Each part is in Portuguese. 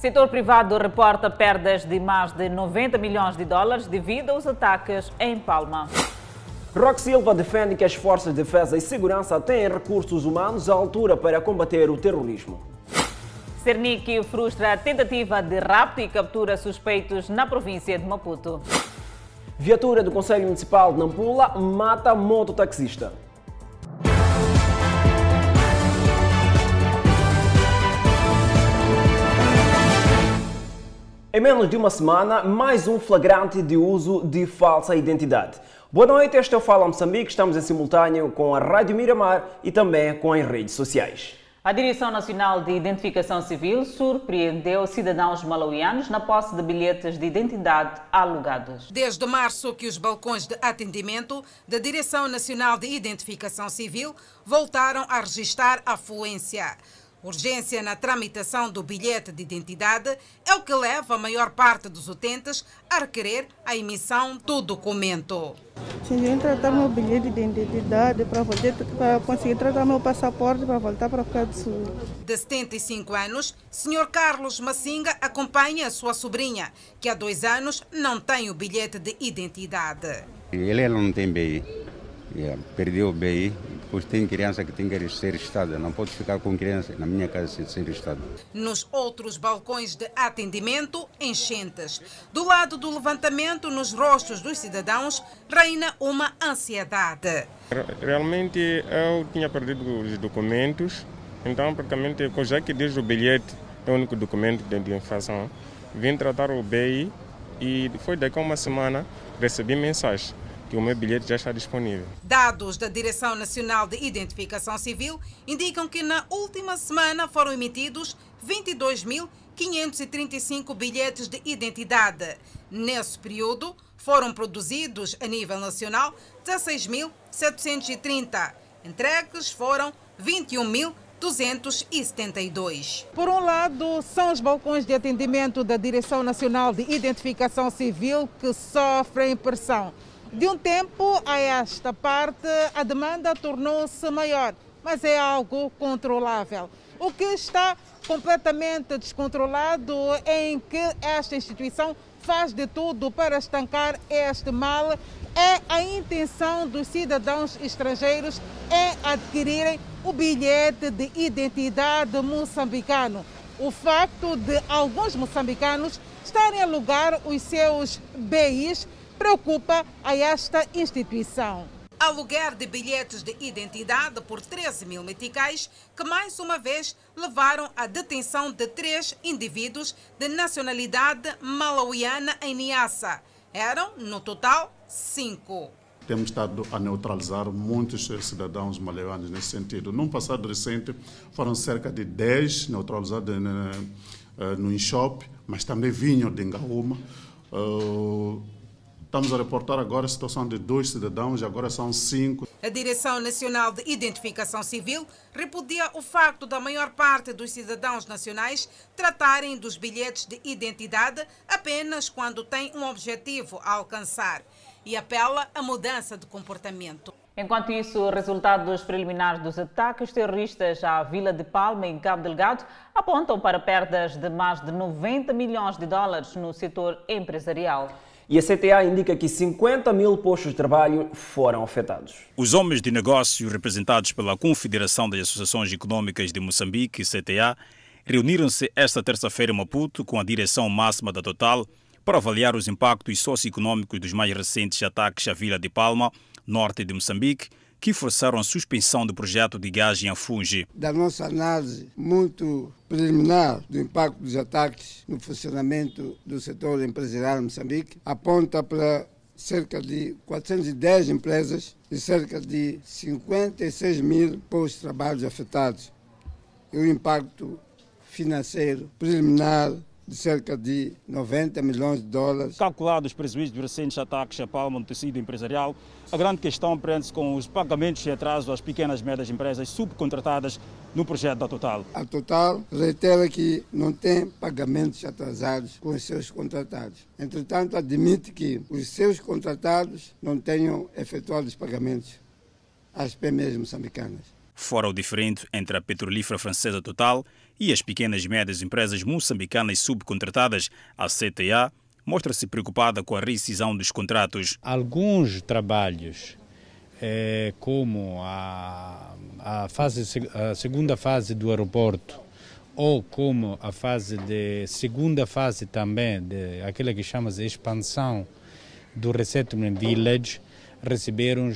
setor privado reporta perdas de mais de 90 milhões de dólares devido aos ataques em Palma. Roque Silva defende que as forças de defesa e segurança têm recursos humanos à altura para combater o terrorismo. Cernic frustra a tentativa de rapto e captura suspeitos na província de Maputo. Viatura do Conselho Municipal de Nampula mata mototaxista. Em menos de uma semana, mais um flagrante de uso de falsa identidade. Boa noite, este é o Fala Moçambique. Estamos em simultâneo com a Rádio Miramar e também com as redes sociais. A Direção Nacional de Identificação Civil surpreendeu cidadãos malauianos na posse de bilhetes de identidade alugados. Desde março que os balcões de atendimento da Direção Nacional de Identificação Civil voltaram a registrar afluência. Urgência na tramitação do bilhete de identidade é o que leva a maior parte dos utentes a requerer a emissão do documento. Eu tratar meu bilhete de identidade para, poder, para conseguir tratar meu passaporte para voltar para o do Sul. De 75 anos, Sr. Carlos Massinga acompanha a sua sobrinha, que há dois anos não tem o bilhete de identidade. Ele não tem BI, perdeu o BI pois tem criança que tem que ser registrada. Não pode ficar com criança na minha casa sem ser registrada. Nos outros balcões de atendimento, enchentes. Do lado do levantamento, nos rostos dos cidadãos, reina uma ansiedade. Realmente eu tinha perdido os documentos, então praticamente, já que diz o bilhete é o único documento de identificação, vim tratar o BI e foi daqui a uma semana recebi mensagem que o meu bilhete já está disponível. Dados da Direção Nacional de Identificação Civil indicam que na última semana foram emitidos 22.535 bilhetes de identidade. Nesse período, foram produzidos a nível nacional 16.730. Entregues foram 21.000 272. Por um lado, são os balcões de atendimento da Direção Nacional de Identificação Civil que sofrem pressão. De um tempo a esta parte, a demanda tornou-se maior, mas é algo controlável. O que está completamente descontrolado é em que esta instituição faz de tudo para estancar este mal é a intenção dos cidadãos estrangeiros em adquirirem o bilhete de identidade moçambicano. O facto de alguns moçambicanos estarem a alugar os seus BIs preocupa a esta instituição. Aluguer de bilhetes de identidade por 13 mil meticais, que mais uma vez levaram à detenção de três indivíduos de nacionalidade malauiana em Niassa. Eram, no total, cinco. Temos estado a neutralizar muitos cidadãos malauianos nesse sentido. Num passado recente, foram cerca de 10 neutralizados no InShop, mas também vinham de Engaúma. Estamos a reportar agora a situação de dois cidadãos, e agora são cinco. A Direção Nacional de Identificação Civil repudia o facto da maior parte dos cidadãos nacionais tratarem dos bilhetes de identidade apenas quando têm um objetivo a alcançar e apela à mudança de comportamento. Enquanto isso, resultados preliminares dos ataques terroristas à Vila de Palma, em Cabo Delgado, apontam para perdas de mais de 90 milhões de dólares no setor empresarial. E a CTA indica que 50 mil postos de trabalho foram afetados. Os homens de negócio representados pela Confederação das Associações Econômicas de Moçambique, CTA, reuniram-se esta terça-feira em Maputo com a direção máxima da Total para avaliar os impactos socioeconômicos dos mais recentes ataques à Vila de Palma, norte de Moçambique, que forçaram a suspensão do projeto de gás em Afungi. Da nossa análise muito preliminar do impacto dos ataques no funcionamento do setor empresarial em Moçambique, aponta para cerca de 410 empresas e cerca de 56 mil postos de trabalho afetados. E o impacto financeiro preliminar de cerca de 90 milhões de dólares. Calculados os prejuízos dos recentes ataques a Palma no tecido empresarial, a grande questão prende-se com os pagamentos de atraso às pequenas e médias empresas subcontratadas no projeto da Total. A Total reitera que não tem pagamentos atrasados com os seus contratados. Entretanto, admite que os seus contratados não tenham efetuado os pagamentos às PMEs moçambicanas. Fora o diferente entre a petrolífera francesa Total e as pequenas e médias empresas moçambicanas subcontratadas à CTA, mostra-se preocupada com a rescisão dos contratos. Alguns trabalhos, eh, como a, a, fase, a segunda fase do aeroporto, ou como a fase de segunda fase também, de aquela que chama de expansão do Resettlement Village, receberam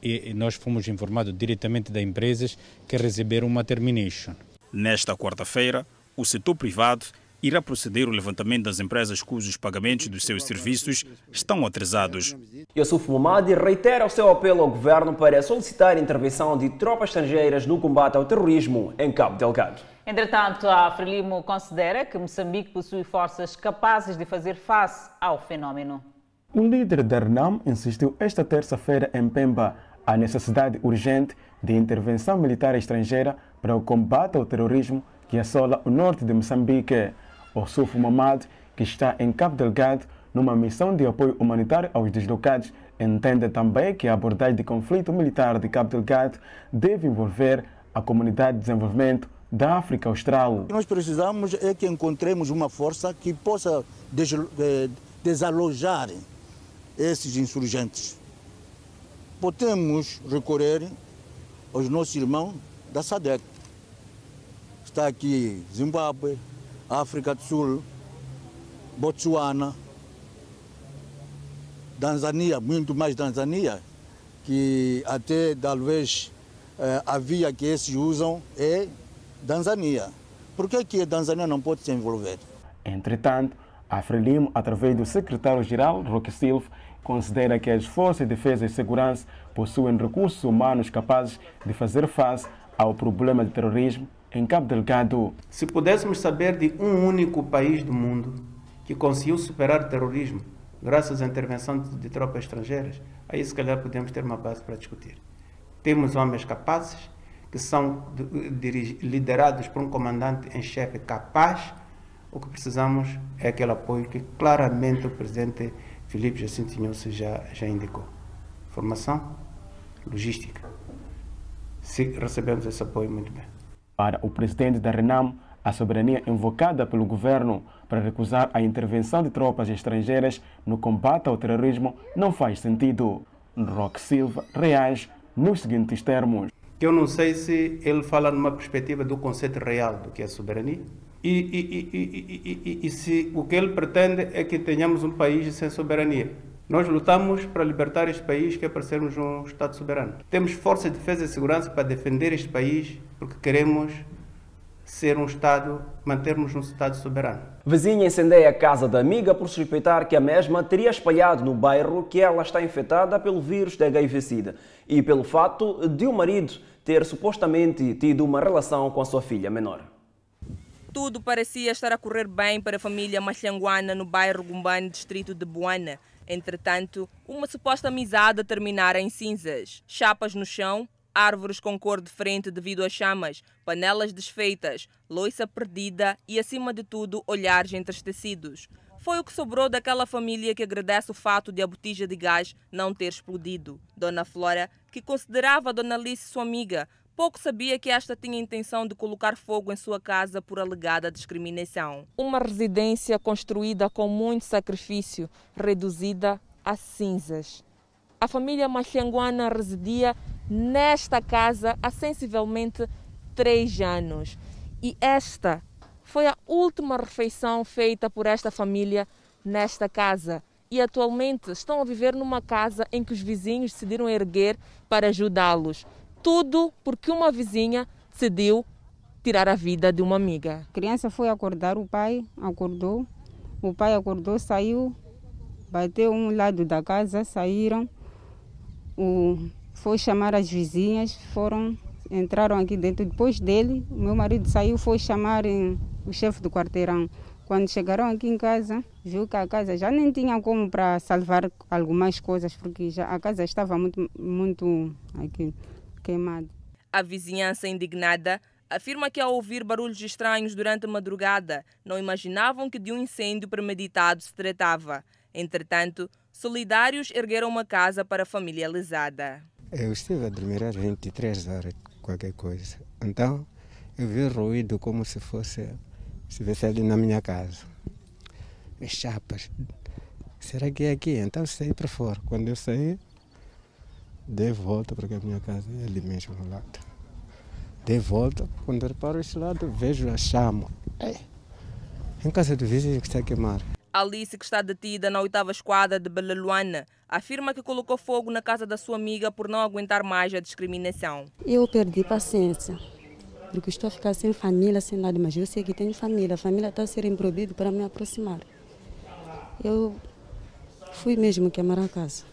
e nós fomos informados diretamente das empresas que receberam uma termination. Nesta quarta-feira, o setor privado irá proceder ao levantamento das empresas cujos pagamentos dos seus serviços estão atrasados. Yusuf Momadi reitera o seu apelo ao governo para solicitar a intervenção de tropas estrangeiras no combate ao terrorismo em Cabo Delgado. Entretanto, a Frelimo considera que Moçambique possui forças capazes de fazer face ao fenômeno. O líder da RENAM insistiu esta terça-feira em Pemba a necessidade urgente de intervenção militar estrangeira para o combate ao terrorismo que assola o norte de Moçambique. O Sufo Mamad, que está em Cabo Delgado numa missão de apoio humanitário aos deslocados, entende também que a abordagem de conflito militar de Cabo Delgado deve envolver a comunidade de desenvolvimento da África Austral. O que nós precisamos é que encontremos uma força que possa eh, desalojar esses insurgentes. Podemos recorrer aos nossos irmãos da SADEC. Está aqui Zimbábue, África do Sul, Botsuana, Tanzânia, muito mais Tanzânia, que até talvez eh, a via que esses usam é Tanzânia. Por que, que a Tanzânia não pode se envolver? Entretanto, a através do secretário-geral Roque Silva, considera que as forças de defesa e segurança possuem recursos humanos capazes de fazer face ao problema de terrorismo em Cabo Delgado. Se pudéssemos saber de um único país do mundo que conseguiu superar o terrorismo graças à intervenção de, tropas estrangeiras, aí se calhar podemos ter uma base para discutir. Temos homens capazes que são liderados por um comandante em chefe capaz. O que precisamos é aquele apoio que claramente o presidente Filipe Jacinto Tinhoso já, já indicou. Formação, logística. Se recebemos esse apoio, muito bem. Para o presidente da RENAM, a soberania invocada pelo governo para recusar a intervenção de tropas estrangeiras no combate ao terrorismo não faz sentido. Roque Silva reage nos seguintes termos. Eu não sei se ele fala numa perspectiva do conceito real do que é soberania e, e, e, e, se o que ele pretende é que tenhamos um país sem soberania. Nós lutamos para libertar este país, que é para sermos um Estado soberano. Temos força de defesa e segurança para defender este país, porque queremos ser um Estado, mantermos um Estado soberano. Vizinha incendeia a casa da amiga por suspeitar que a mesma teria espalhado no bairro que ela está infectada pelo vírus da HIV-Sida e pelo fato de o marido ter supostamente tido uma relação com a sua filha menor. Tudo parecia estar a correr bem para a família Machanguana no bairro Gumbane, distrito de Buana. Entretanto, uma suposta amizade terminara em cinzas. Chapas no chão, árvores com cor diferente devido às chamas, panelas desfeitas, loiça perdida e, acima de tudo, olhares entristecidos. Foi o que sobrou daquela família que agradece o fato de a botija de gás não ter explodido. Dona Flora, que considerava a Dona Alice sua amiga, pouco sabia que esta tinha intenção de colocar fogo em sua casa por alegada discriminação. Uma residência construída com muito sacrifício, reduzida a cinzas. A família machanguana residia nesta casa há sensivelmente três anos. E esta foi a última refeição feita por esta família nesta casa. E atualmente estão a viver numa casa em que os vizinhos decidiram erguer para ajudá-los. Tudo porque uma vizinha decidiu tirar a vida de uma amiga. A criança foi acordar, o pai acordou, o pai acordou, saiu, bateu um lado da casa, saíram, o, foi chamar as vizinhas, foram, entraram aqui dentro. Depois dele, meu marido saiu, foi chamar o chefe do quarteirão. Quando chegaram aqui em casa, viu que a casa já nem tinha como para salvar algumas coisas, porque já a casa estava muito, muito aqui queimado. A vizinhança indignada afirma que ao ouvir barulhos estranhos durante a madrugada, não imaginavam que de um incêndio premeditado se tratava. Entretanto, solidários ergueram uma casa para a família lesada. Eu estive a dormir às 23 horas. qualquer coisa. Então, eu vi ruído como se fosse, se estivesse ali na minha casa. As chapas. Será que é aqui? Então saí para fora. Quando eu saí, dei volta, porque a minha casa é ali mesmo ao lado. Dei volta, quando eu reparo este lado, vejo a chama. É. Em casa do vizinho que está a queimar. Alice, que está detida na oitava esquadra de Belaluana, afirma que colocou fogo na casa da sua amiga por não aguentar mais a discriminação. Eu perdi paciência, porque estou a ficar sem família, sem nada, mas eu sei que tenho família. A família está a ser improvido para me aproximar. Eu fui mesmo queimar a casa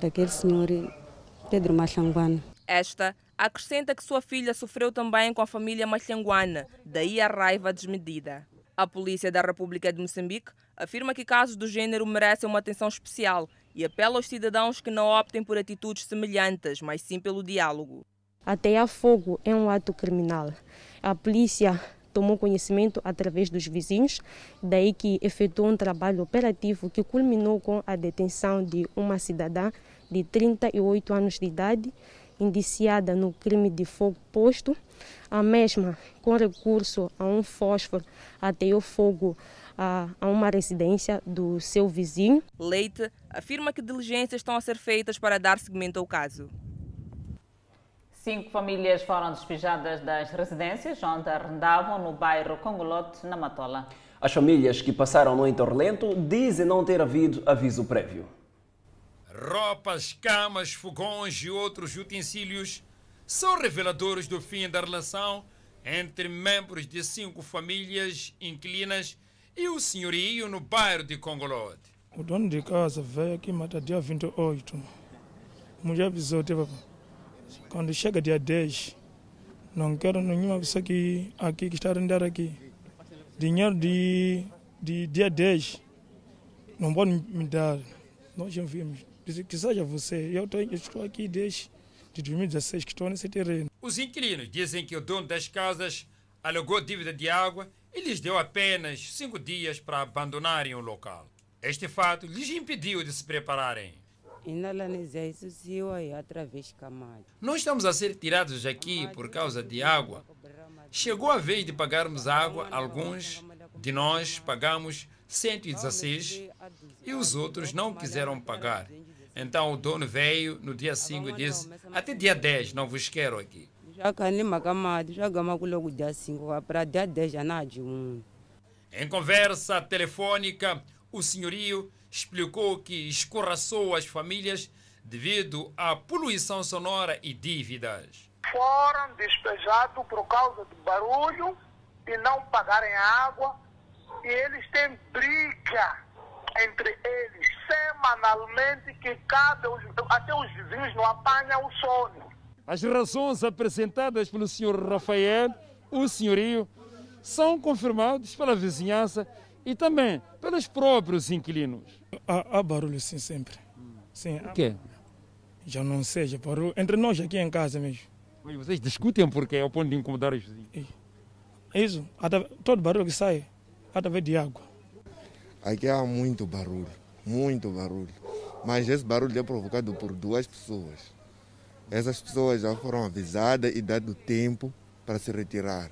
daquele senhor Pedro Machanguana. Esta acrescenta que sua filha sofreu também com a família Machanguana, daí a raiva desmedida. A Polícia da República de Moçambique afirma que casos do gênero merecem uma atenção especial e apela aos cidadãos que não optem por atitudes semelhantes, mas sim pelo diálogo. Atear fogo é um ato criminal. A polícia tomou conhecimento através dos vizinhos, daí que efetuou um trabalho operativo que culminou com a detenção de uma cidadã de 38 anos de idade, indiciada no crime de fogo posto. A mesma, com recurso a um fósforo, ateou fogo a, a uma residência do seu vizinho. Leite afirma que diligências estão a ser feitas para dar seguimento ao caso. Cinco famílias foram despejadas das residências onde arrendavam no bairro Congolote, na Matola. As famílias que passaram no Entorlento dizem não ter havido aviso prévio. Roupas, camas, fogões e outros utensílios são reveladores do fim da relação entre membros de cinco famílias inquilinas e o senhorio no bairro de Congolote. O dono de casa veio aqui matar dia 28. Mulher avisou, teve quando chega dia 10, não quero nenhuma pessoa aqui, aqui que está a render aqui. Dinheiro de, de dia 10 não pode me dar. Nós enviamos. Que seja você. Eu, estou aqui desde de 2016 que estou nesse terreno. Os inquilinos dizem que o dono das casas alegou dívida de água e lhes deu apenas cinco dias para abandonarem o local. Este fato lhes impediu de se prepararem. Não estamos a ser tirados aqui por causa de água. Chegou a vez de pagarmos água, alguns de nós pagamos 116 e os outros não quiseram pagar. Então o dono veio no dia 5 e disse: Até dia 10 não vos quero aqui. Em conversa telefônica, o senhorio explicou que escorraçou as famílias devido à poluição sonora e dívidas. Foram despejados por causa do barulho e não pagarem água. E eles têm briga entre eles semanalmente que cada, até os vizinhos não apanham o sono. As razões apresentadas pelo senhor Rafael, o senhorio, são confirmadas pela vizinhança e também pelos próprios inquilinos. Há, há barulho sim, sempre. Sim, o quê? Já não seja barulho. Entre nós aqui em casa mesmo. Mas vocês discutem porque é o ponto de incomodar os vizinhos. Isso. Todo barulho que sai, através de água. Aqui há muito barulho, muito barulho. Mas esse barulho é provocado por duas pessoas. Essas pessoas já foram avisadas e dado tempo para se retirar.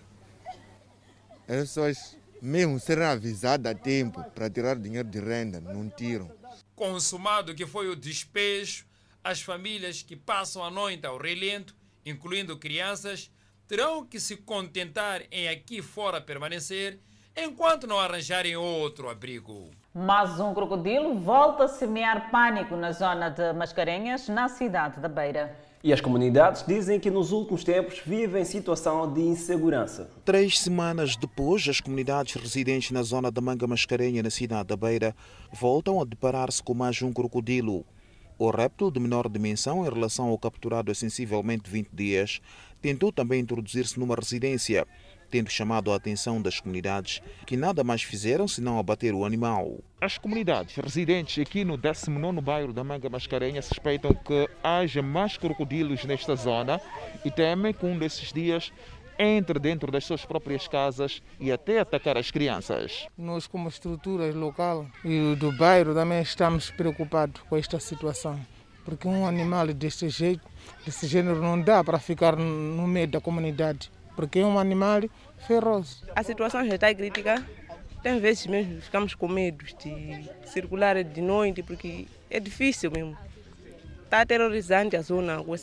Essas pessoas mesmo serem avisadas a tempo para tirar dinheiro de renda, não tiram. Consumado que foi o despejo, as famílias que passam a noite ao relento, incluindo crianças, terão que se contentar em aqui fora permanecer enquanto não arranjarem outro abrigo. Mais um crocodilo volta a semear pânico na zona de Mascarenhas, na cidade da Beira. E as comunidades dizem que nos últimos tempos vivem situação de insegurança. Três semanas depois, as comunidades residentes na zona da Manga Mascarenha, na cidade da Beira, voltam a deparar-se com mais um crocodilo. O réptil, de menor dimensão em relação ao capturado há sensivelmente 20 dias, tentou também introduzir-se numa residência tendo chamado a atenção das comunidades que nada mais fizeram senão abater o animal. As comunidades residentes aqui no 19º bairro da Manga Mascarenha suspeitam que haja mais crocodilos nesta zona e temem que um desses dias entre dentro das suas próprias casas e até atacar as crianças. Nós, como estrutura local e do bairro, também estamos preocupados com esta situação. porque um animal desse jeito, desse gênero, não dá para ficar no meio da comunidade, porque é um animal feroz. A situação já está crítica. Tem vezes mesmo ficamos com medo de circular de noite, porque é difícil mesmo. Está aterrorizante a zona com,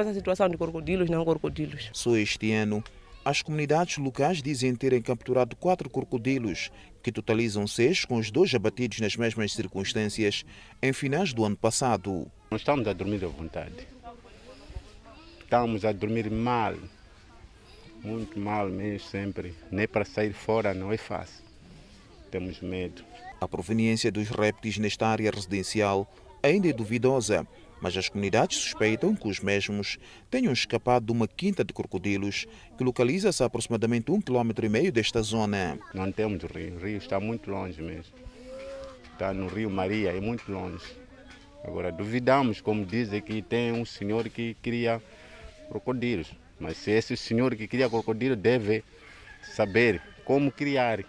essa situação de crocodilos, não crocodilos. Só este ano, as comunidades locais dizem terem capturado quatro crocodilos, que totalizam seis, com os dois abatidos nas mesmas circunstâncias em finais do ano passado. Nós estamos a dormir à vontade. Estamos a dormir mal, muito mal mesmo sempre. Nem para sair fora não é fácil. Temos medo. A proveniência dos répteis nesta área residencial ainda é duvidosa, mas as comunidades suspeitam que os mesmos tenham escapado de uma quinta de crocodilos que localiza-se a aproximadamente um quilômetro e meio desta zona. Não temos rio, o rio está muito longe mesmo. Está no Rio Maria, é muito longe. Agora duvidamos, como dizem que tem um senhor que cria crocodilos, mas se esse senhor que cria crocodilo deve saber como criar.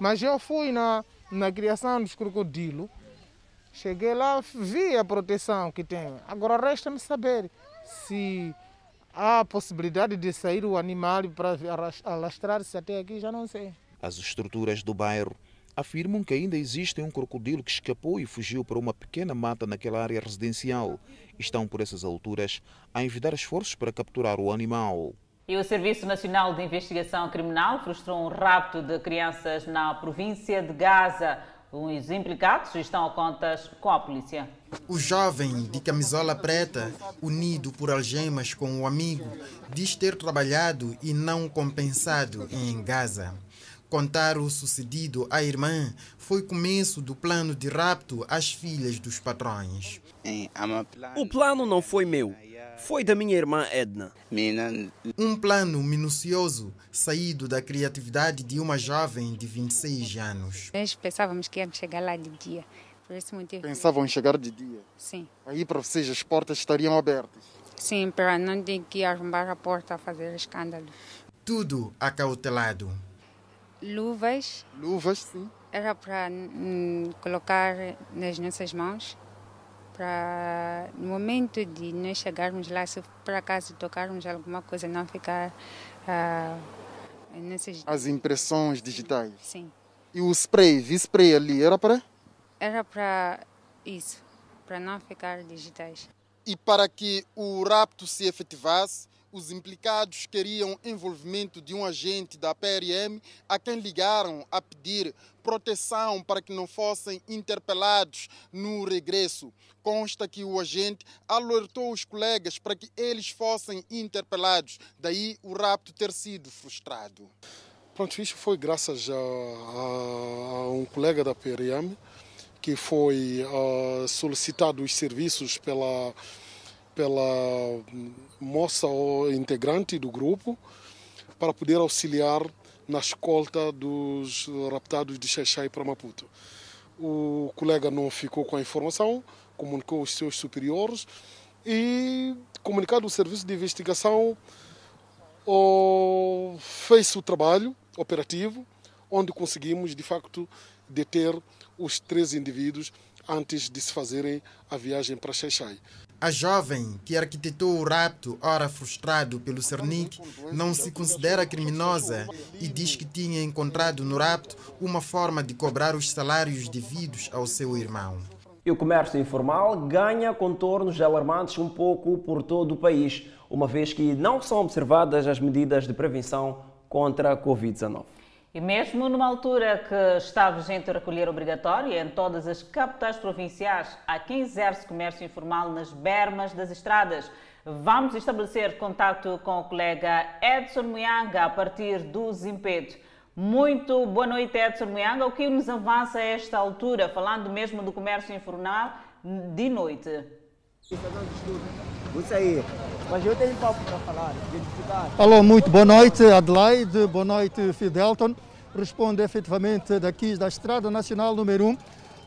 Mas eu fui na, na criação dos crocodilos Cheguei lá, vi a proteção que tem. Agora resta-me saber se há possibilidade de sair o animal para alastrar-se até aqui, já não sei. As estruturas do bairro afirmam que ainda existe um crocodilo que escapou e fugiu para uma pequena mata naquela área residencial. Estão por essas alturas a envidar esforços para capturar o animal. E o Serviço Nacional de Investigação Criminal frustrou um rapto de crianças na província de Gaza. Os implicados estão a contas com a polícia. O jovem de camisola preta, unido por algemas com o amigo, diz ter trabalhado e não compensado em Gaza. Contar o sucedido à irmã foi começo do plano de rapto às filhas dos patrões. O plano não foi meu, foi da minha irmã Edna. Um plano minucioso saído da criatividade de uma jovem de 26 anos. Nós pensávamos que íamos chegar lá de dia. Por esse motivo. Pensavam em chegar de dia? Sim. Aí para vocês as portas estariam abertas? Sim, para não ter que arrombar a porta a fazer escândalo. Tudo acautelado. Luvas. Luvas, sim. Era para hum, colocar nas nossas mãos para no momento de nós chegarmos lá, se por acaso tocarmos alguma coisa, não ficar uh, nesses... As impressões digitais? Sim. E o spray, vi spray ali, era para? Era para isso, para não ficar digitais. E para que o rapto se efetivasse, os implicados queriam envolvimento de um agente da PRM a quem ligaram a pedir proteção para que não fossem interpelados no regresso. Consta que o agente alertou os colegas para que eles fossem interpelados, daí o rapto ter sido frustrado. Pronto, isso foi graças a, a um colega da PRM que foi uh, solicitado os serviços pela pela moça ou integrante do grupo para poder auxiliar na escolta dos raptados de Xaixai para Maputo. O colega não ficou com a informação, comunicou os seus superiores e, comunicado o serviço de investigação, fez o trabalho operativo, onde conseguimos, de facto, deter os três indivíduos antes de se fazerem a viagem para Xaixai. A jovem que arquitetou o rapto, ora frustrado pelo Cernic, não se considera criminosa e diz que tinha encontrado no rapto uma forma de cobrar os salários devidos ao seu irmão. E o comércio informal ganha contornos alarmantes um pouco por todo o país, uma vez que não são observadas as medidas de prevenção contra a Covid-19. E mesmo numa altura que está vigente o recolher obrigatório em todas as capitais provinciais, há quem exerce comércio informal nas bermas das estradas. Vamos estabelecer contato com o colega Edson Muyanga a partir do Zimpeto. Muito boa noite, Edson Muyanga. O que nos avança a esta altura, falando mesmo do comércio informal de noite? Isso aí. Mas eu tenho papo para falar, Alô, muito boa noite, Adelaide. Boa noite, Fidelton. Responde efetivamente daqui da Estrada Nacional número 1,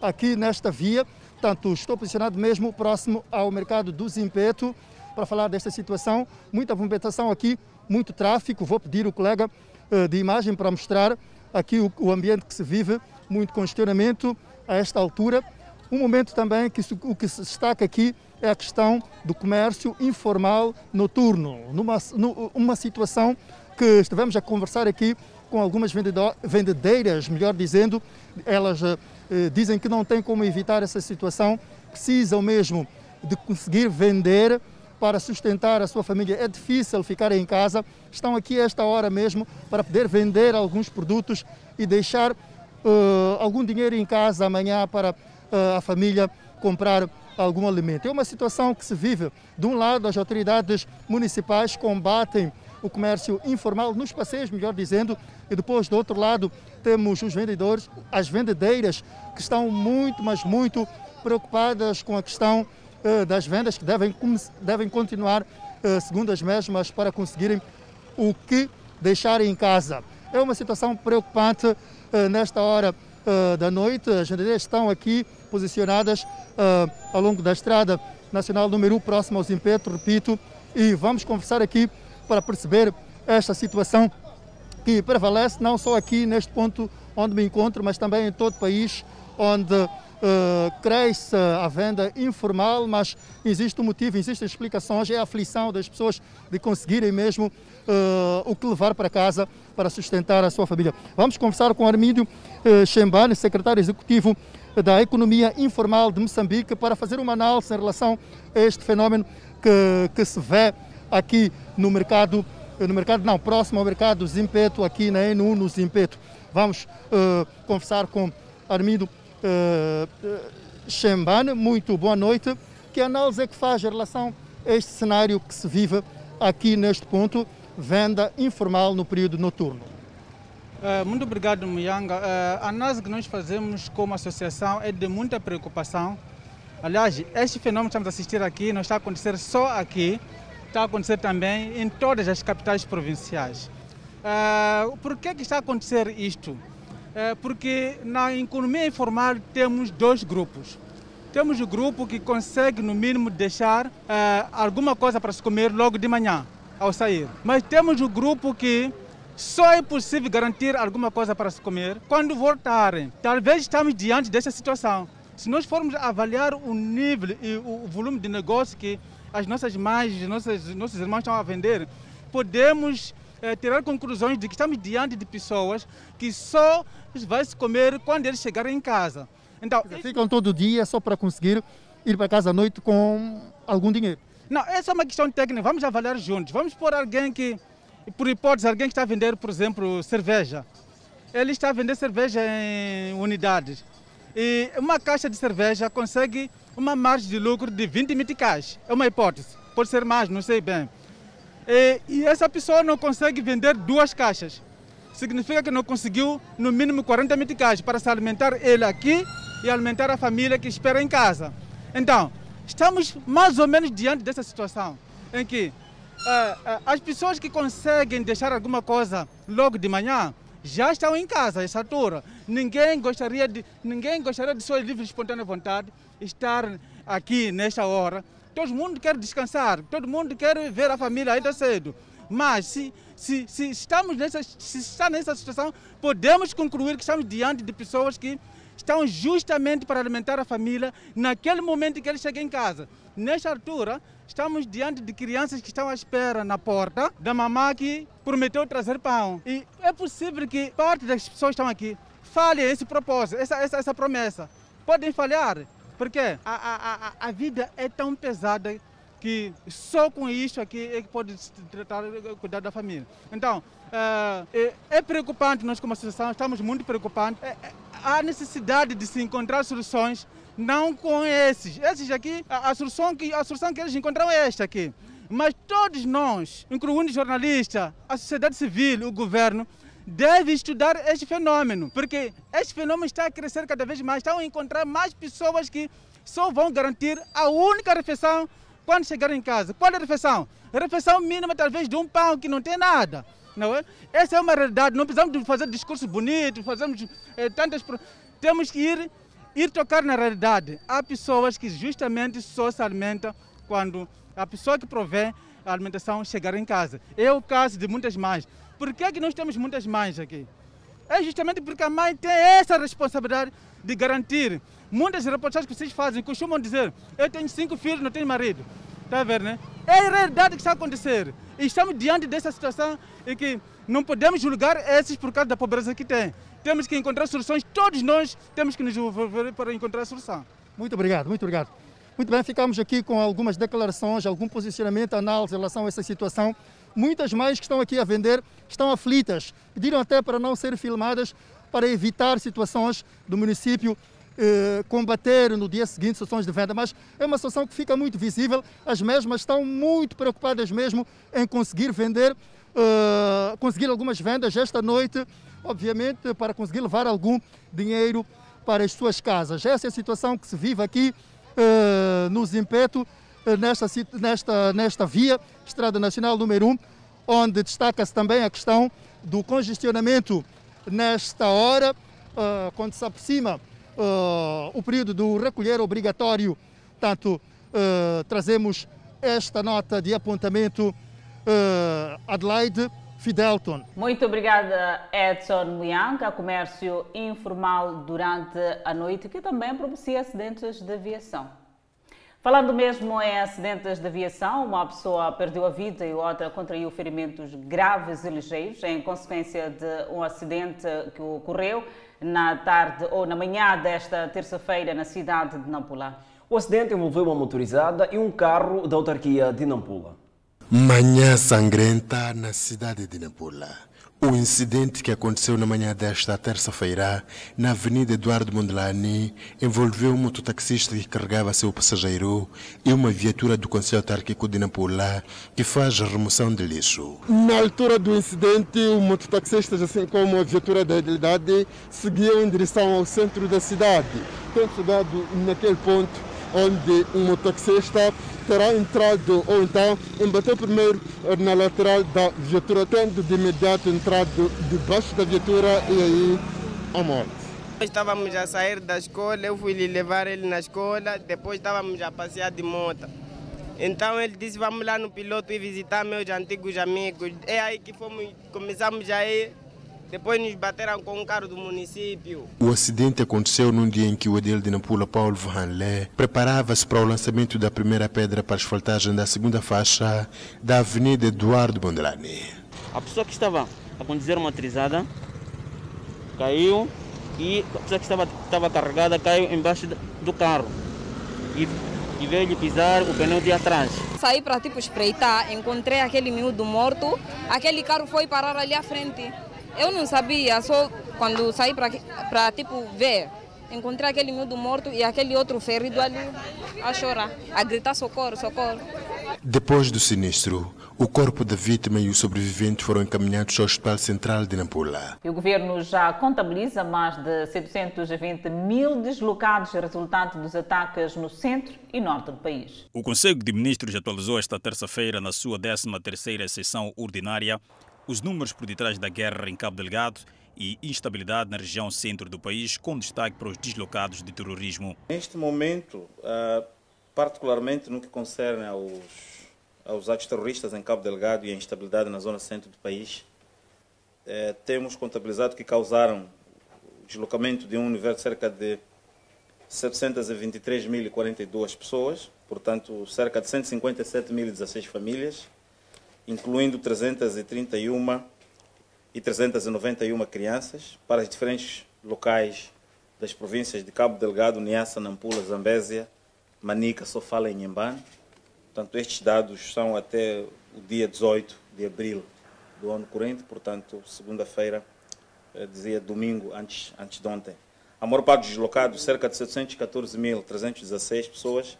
aqui nesta via. Portanto, estou posicionado mesmo próximo ao mercado do Zimpeto para falar desta situação. Muita movimentação aqui, muito tráfego. Vou pedir o colega uh, de imagem para mostrar aqui o ambiente que se vive, muito congestionamento a esta altura. Um momento também que o que se destaca aqui é a questão do comércio informal noturno, numa uma situação que estivemos a conversar aqui com algumas vendedeiras, melhor dizendo, elas eh, dizem que não tem como evitar essa situação, precisam mesmo de conseguir vender para sustentar a sua família. É difícil ficar em casa, estão aqui esta hora mesmo para poder vender alguns produtos e deixar uh, algum dinheiro em casa amanhã para uh, a família comprar algum alimento. É uma situação que se vive. De um lado, as autoridades municipais combatem o comércio informal nos passeios, melhor dizendo, e depois do outro lado temos os vendedores, as vendedeiras que estão muito, mas muito preocupadas com a questão uh, das vendas que devem, devem continuar, uh, segundo as mesmas, para conseguirem o que deixarem em casa. É uma situação preocupante uh, nesta hora da noite. As vendedeiras estão aqui posicionadas ao longo da estrada nacional número 1, próximo ao Zimpeto, repito, e vamos conversar aqui para perceber esta situação que prevalece não só aqui neste ponto onde me encontro, mas também em todo o país, onde uh, cresce a venda informal, mas existe um motivo, existem explicações, é a aflição das pessoas de conseguirem mesmo uh, o que levar para casa para sustentar a sua família. Vamos conversar com Armídio uh, Chembane, secretário executivo da Economia Informal de Moçambique, para fazer uma análise em relação a este fenómeno que, que se vê aqui no mercado, no mercado não, próximo ao mercado Zimpeto, aqui na N1 no Zimpeto. Vamos uh, conversar com Armindo uh, Chembane. Muito boa noite. Que análise é que faz em relação a este cenário que se vive aqui neste ponto, venda informal no período noturno? Uh, muito obrigado, Muyanga. Uh, a análise que nós fazemos como associação é de muita preocupação. Aliás, este fenômeno que estamos a assistir aqui não está a acontecer só aqui, está a acontecer também em todas as capitais provinciais. Uh, por que, que está a acontecer isto? Porque na economia informal temos dois grupos. Temos o grupo que consegue, no mínimo, deixar alguma coisa para se comer logo de manhã, ao sair. Mas temos o grupo que só é possível garantir alguma coisa para se comer quando voltarem. Talvez estamos diante dessa situação. Se nós formos avaliar o nível e o volume de negócio que as nossas mães, os nossos, nossos irmãos estão a vender, podemos é, tirar conclusões de que estamos diante de pessoas que só vai se comer quando eles chegarem em casa. Então, ficam todo dia só para conseguir ir para casa à noite com algum dinheiro. Não, essa é uma questão técnica. Vamos avaliar juntos. Vamos pôr alguém que, por hipótese, alguém que está a vender, por exemplo, cerveja. Ele está a vender cerveja em unidades. E uma caixa de cerveja consegue uma margem de lucro de 20 meticais. É uma hipótese, pode ser mais, não sei bem. E, e, essa pessoa não consegue vender duas caixas. Significa que não conseguiu no mínimo 40 meticais para se alimentar ele aqui e alimentar a família que espera em casa. Então, estamos mais ou menos diante dessa situação em que as pessoas que conseguem deixar alguma coisa logo de manhã já estão em casa a essa altura. Ninguém gostaria de, ninguém gostaria de sua livre e espontânea vontade estar aqui nesta hora. Todo mundo quer descansar, todo mundo quer ver a família ainda cedo. Mas se, se, se, estamos nessa, se está nessa situação, podemos concluir que estamos diante de pessoas que estão justamente para alimentar a família naquele momento que eles chegam em casa. Nesta altura, estamos diante de crianças que estão à espera na porta da mamã que prometeu trazer pão. E é possível que parte das pessoas que estão aqui falhem esse propósito, essa, essa, essa promessa. Podem falhar, porque a, a, a, a vida é tão pesada que só com isso aqui é que pode tratar, cuidar da família. Então, é, é preocupante, nós como associação estamos muito preocupantes. É, é, há necessidade de se encontrar soluções, não com esses. Esses aqui, a, a, solução, que, a solução que eles encontraram é esta aqui. Mas todos nós, incluindo jornalistas, a sociedade civil, o governo, deve estudar este fenômeno, porque este fenômeno está a crescer cada vez mais, estão a encontrar mais pessoas que só vão garantir a única refeição quando chegarem em casa. Qual é a refeição? A refeição mínima talvez de um pão que não tem nada. Não é? Essa é uma realidade, não precisamos fazer discurso bonito, fazemos é, tantas... Temos que ir, ir tocar na realidade. Há pessoas que justamente só se alimentam quando a pessoa que provém a alimentação chegar em casa. É o caso de muitas mães. Por que, é que nós temos muitas mães aqui? É justamente porque a mãe tem essa responsabilidade de garantir Muitas reportagens que vocês fazem costumam dizer: eu tenho cinco filhos, não tenho marido. Está a ver, né? É a realidade que está a acontecer. E estamos diante dessa situação e que não podemos julgar esses por causa da pobreza que têm. Temos que encontrar soluções, todos nós temos que nos envolver para encontrar solução. Muito obrigado, muito obrigado. Muito bem, ficamos aqui com algumas declarações, algum posicionamento, análise em relação a essa situação. Muitas mães que estão aqui a vender estão aflitas, pediram até para não ser filmadas para evitar situações do município eh, combater no dia seguinte situações de venda, mas é uma situação que fica muito visível. As mesmas estão muito preocupadas mesmo em conseguir vender, eh, conseguir algumas vendas esta noite, obviamente para conseguir levar algum dinheiro para as suas casas. Essa é a situação que se vive aqui eh, no Zimpeto, eh, nesta, nesta, nesta via, Estrada Nacional número 1, onde destaca-se também a questão do congestionamento nesta hora, eh, quando se aproxima o período do recolher obrigatório. Portanto, trazemos esta nota de apontamento Adelaide Fidelton. Muito obrigada, Edson Liang, a comércio informal durante a noite, que também propicia acidentes de aviação. Falando mesmo em acidentes de aviação, uma pessoa perdeu a vida e outra contraiu ferimentos graves e ligeiros em consequência de um acidente que ocorreu na tarde ou na manhã desta terça-feira na cidade de Nampula. O acidente envolveu uma motorizada e um carro da autarquia de Nampula. Manhã sangrenta na cidade de Nampula. O incidente que aconteceu na manhã desta terça-feira, na Avenida Eduardo Mondelani, envolveu um mototaxista que carregava seu passageiro e uma viatura do Conselho Autárquico de Nampula que faz remoção de lixo. Na altura do incidente, o mototaxista, assim como a viatura da idade, seguiam em direção ao centro da cidade. Tendo chegado naquele ponto onde um mototaxista terá entrado ou então embateu primeiro na lateral da viatura, tendo de imediato entrado debaixo da viatura e aí a morte. Estávamos a sair da escola, eu fui levar ele na escola, depois estávamos a passear de moto. Então ele disse, vamos lá no piloto e visitar meus antigos amigos. É aí que fomos, começamos a ir depois nos bateram com um carro do município. O acidente aconteceu num dia em que o edil de Nampula, Paulo Vanlé, preparava-se para o lançamento da primeira pedra para a asfaltagem da segunda faixa da Avenida Eduardo Bondelani. A pessoa que estava a conduzir motorizada caiu e a pessoa que estava, estava carregada caiu embaixo do carro e, e veio pisar o pneu de atrás. Saí para tipo espreitar, encontrei aquele miúdo morto, aquele carro foi parar ali à frente. Eu não sabia, só quando saí para tipo ver, encontrei aquele miúdo morto e aquele outro ferido ali a chorar, a gritar socorro, socorro. Depois do sinistro, o corpo da vítima e o sobrevivente foram encaminhados ao Hospital Central de Nampula. E o governo já contabiliza mais de 720 mil deslocados resultante dos ataques no centro e norte do país. O Conselho de Ministros atualizou esta terça-feira, na sua 13ª sessão ordinária, os números por detrás da guerra em Cabo Delgado e instabilidade na região centro do país, com destaque para os deslocados de terrorismo. Neste momento, ah, particularmente no que concerne aos, aos atos terroristas em Cabo Delgado e a instabilidade na zona centro do país, eh, temos contabilizado que causaram o deslocamento de um universo de cerca de 723.042 pessoas, portanto, cerca de 157.016 famílias, incluindo 331 e 391 crianças, para os diferentes locais das províncias de Cabo Delgado, Niassa, Nampula, Zambésia, Manica, Sofala e Nhembane. Portanto, estes dados são até o dia 18 de abril do ano corrente, portanto, segunda-feira, eh, dizia domingo antes, antes de ontem. A maior parte dos deslocados, cerca de 714.316 pessoas,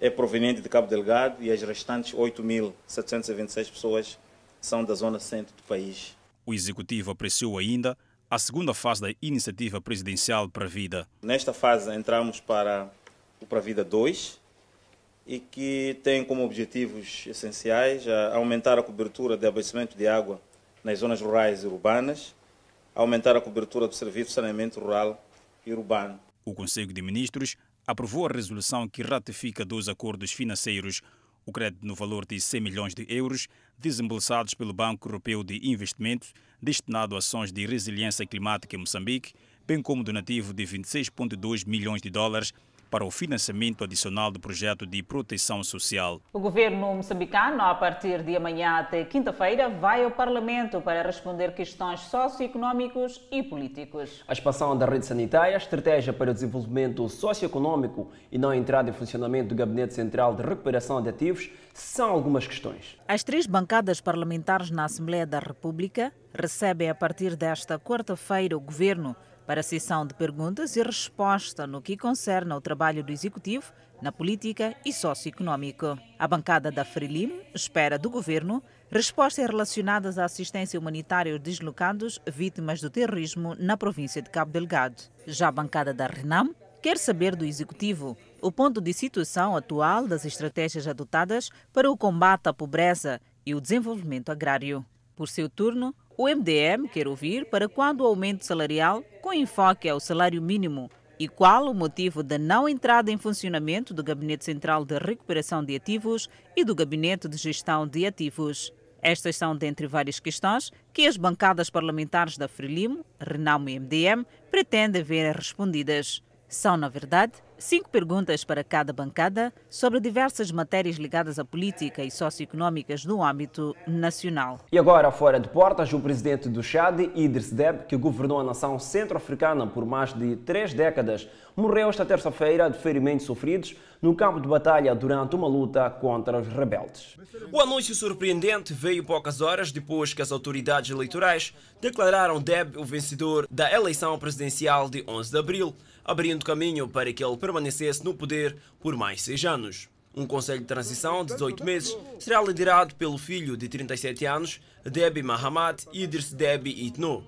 é proveniente de Cabo Delgado e as restantes 8.726 pessoas são da zona centro do país. O executivo apreciou ainda a segunda fase da iniciativa presidencial para a vida. Nesta fase entramos para o Para a Vida 2 e que tem como objetivos essenciais aumentar a cobertura de abastecimento de água nas zonas rurais e urbanas, aumentar a cobertura do serviço de saneamento rural e urbano. O Conselho de Ministros aprovou a resolução que ratifica dois acordos financeiros, o crédito no valor de 100 milhões de euros, desembolsados pelo Banco Europeu de Investimentos, destinado a ações de resiliência climática em Moçambique, bem como donativo de 26,2 milhões de dólares para o financiamento adicional do projeto de proteção social. O governo moçambicano, a partir de amanhã até quinta-feira, vai ao Parlamento para responder questões socioeconómicos e políticos. A expansão da rede sanitária, a estratégia para o desenvolvimento socioeconómico e não a entrada em funcionamento do Gabinete Central de Recuperação de Ativos são algumas questões. As três bancadas parlamentares na Assembleia da República recebem a partir desta quarta-feira o governo para a sessão de perguntas e resposta no que concerne ao trabalho do Executivo na política e socioeconômico. A bancada da Frelim espera do governo respostas relacionadas à assistência humanitária aos deslocados vítimas do terrorismo na província de Cabo Delgado. Já a bancada da Renam quer saber do Executivo o ponto de situação atual das estratégias adotadas para o combate à pobreza e o desenvolvimento agrário. Por seu turno, o MDM quer ouvir para quando o aumento salarial com enfoque ao salário mínimo e qual o motivo da não entrada em funcionamento do Gabinete Central de Recuperação de Ativos e do Gabinete de Gestão de Ativos. Estas são dentre várias questões que as bancadas parlamentares da Frelimo, Renamo e MDM pretendem ver respondidas. São, na verdade, cinco perguntas para cada bancada sobre diversas matérias ligadas à política e socioeconómicas no âmbito nacional. E agora, fora de portas, o presidente do Chad, Idris Deb, que governou a nação centro-africana por mais de três décadas, morreu esta terça-feira de ferimentos sofridos no campo de batalha durante uma luta contra os rebeldes. O anúncio surpreendente veio poucas horas depois que as autoridades eleitorais declararam Deb o vencedor da eleição presidencial de 11 de abril, abrindo caminho para que ele permanecesse no poder por mais seis anos. Um conselho de transição de 18 meses será liderado pelo filho de 37 anos, Debi Mahamat Idris Debi Itno.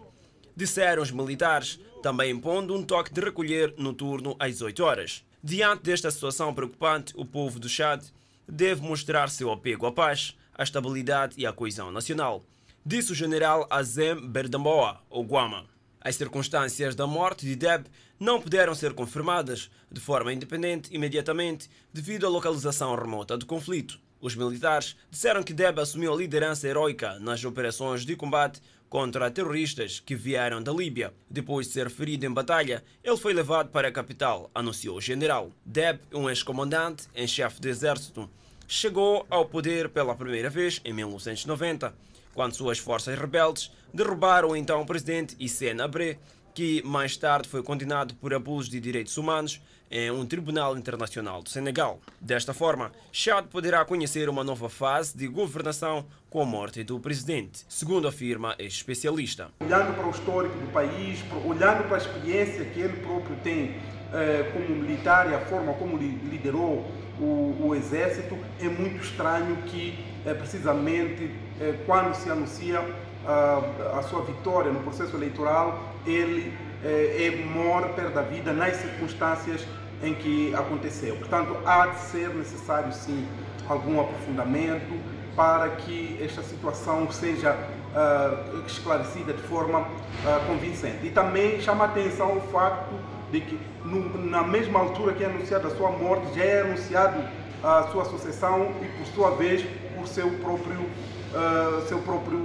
Disseram os militares, também impondo um toque de recolher no turno às 18 horas. Diante desta situação preocupante, o povo do Chad deve mostrar seu apego à paz, à estabilidade e à coesão nacional, disse o general Azem Berdamboa, ou Guama. As circunstâncias da morte de Deb não puderam ser confirmadas de forma independente imediatamente devido à localização remota do conflito. Os militares disseram que Deb assumiu a liderança heroica nas operações de combate contra terroristas que vieram da Líbia. Depois de ser ferido em batalha, ele foi levado para a capital, anunciou o general. Deb, um ex-comandante em chefe de exército, chegou ao poder pela primeira vez em 1990, quando suas forças rebeldes derrubaram o então presidente Hissène Abré, que mais tarde foi condenado por abusos de direitos humanos em um tribunal internacional do Senegal. Desta forma, Chad poderá conhecer uma nova fase de governação com a morte do presidente, segundo afirma este especialista. Olhando para o histórico do país, olhando para a experiência que ele próprio tem eh, como militar e a forma como liderou o, o exército, é muito estranho que eh, precisamente eh, quando se anuncia a, a sua vitória no processo eleitoral, ele é, é, morre, perde a vida nas circunstâncias em que aconteceu. Portanto, há de ser necessário sim algum aprofundamento para que esta situação seja uh, esclarecida de forma uh, convincente. E também chama a atenção o facto de que no, na mesma altura que é anunciada a sua morte, já é anunciado a sua sucessão e por sua vez por seu próprio uh, seu próprio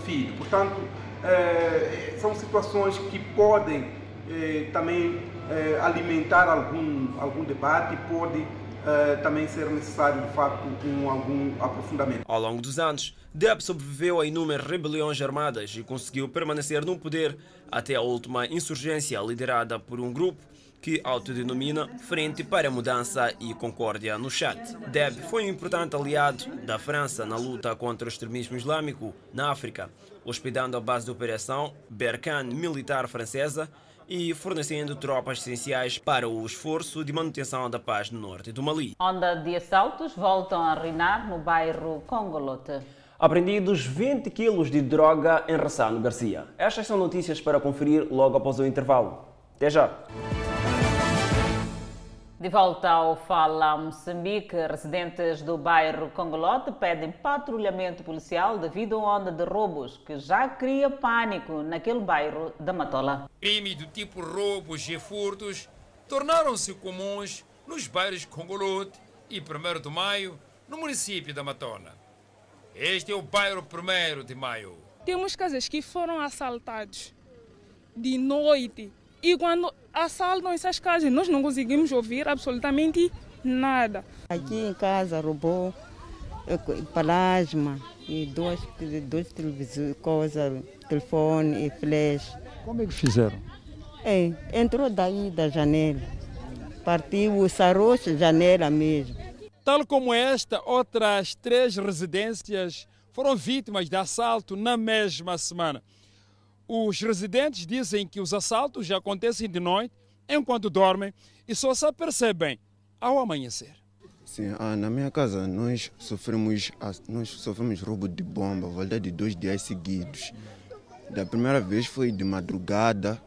filho. Portanto, uh, são situações que podem uh, também alimentar algum, algum debate pode também ser necessário, de facto, um, algum aprofundamento. Ao longo dos anos, Deb sobreviveu a inúmeras rebeliões armadas e conseguiu permanecer no poder até a última insurgência liderada por um grupo que autodenomina Frente para a Mudança e Concórdia no Chad. Deb foi um importante aliado da França na luta contra o extremismo islâmico na África, hospedando a base de operação Berkane militar francesa e fornecendo tropas essenciais para o esforço de manutenção da paz no norte do Mali. Onda de assaltos voltam a reinar no bairro Congolote. Apreendidos 20 quilos de droga em Ressano Garcia. Estas são notícias para conferir logo após o intervalo. Até já! De volta ao Fala Moçambique, residentes do bairro Congolote pedem patrulhamento policial devido à onda de roubos que já cria pânico naquele bairro da Matola. Crimes do tipo roubos e furtos tornaram-se comuns nos bairros Congolote e 1 de Maio, no município da Matola. Este é o bairro 1 de Maio. Temos casas que foram assaltados de noite E quando assaltam essas casas, nós não conseguimos ouvir absolutamente nada. Aqui em casa roubou eh, plasma e dois, dois televisores, coisa, telefone e flash. Como é que fizeram? É, entrou daí da janela. Partiu o sarocho, janela mesmo. Tal como esta, outras três residências foram vítimas de assalto na mesma semana. Os residentes dizem que os assaltos já acontecem de noite, enquanto dormem, e só se apercebem ao amanhecer. Sim, ah, na minha casa nós sofremos, nós sofremos roubo de bomba, verdade, de dois dias seguidos. Da primeira vez foi de madrugada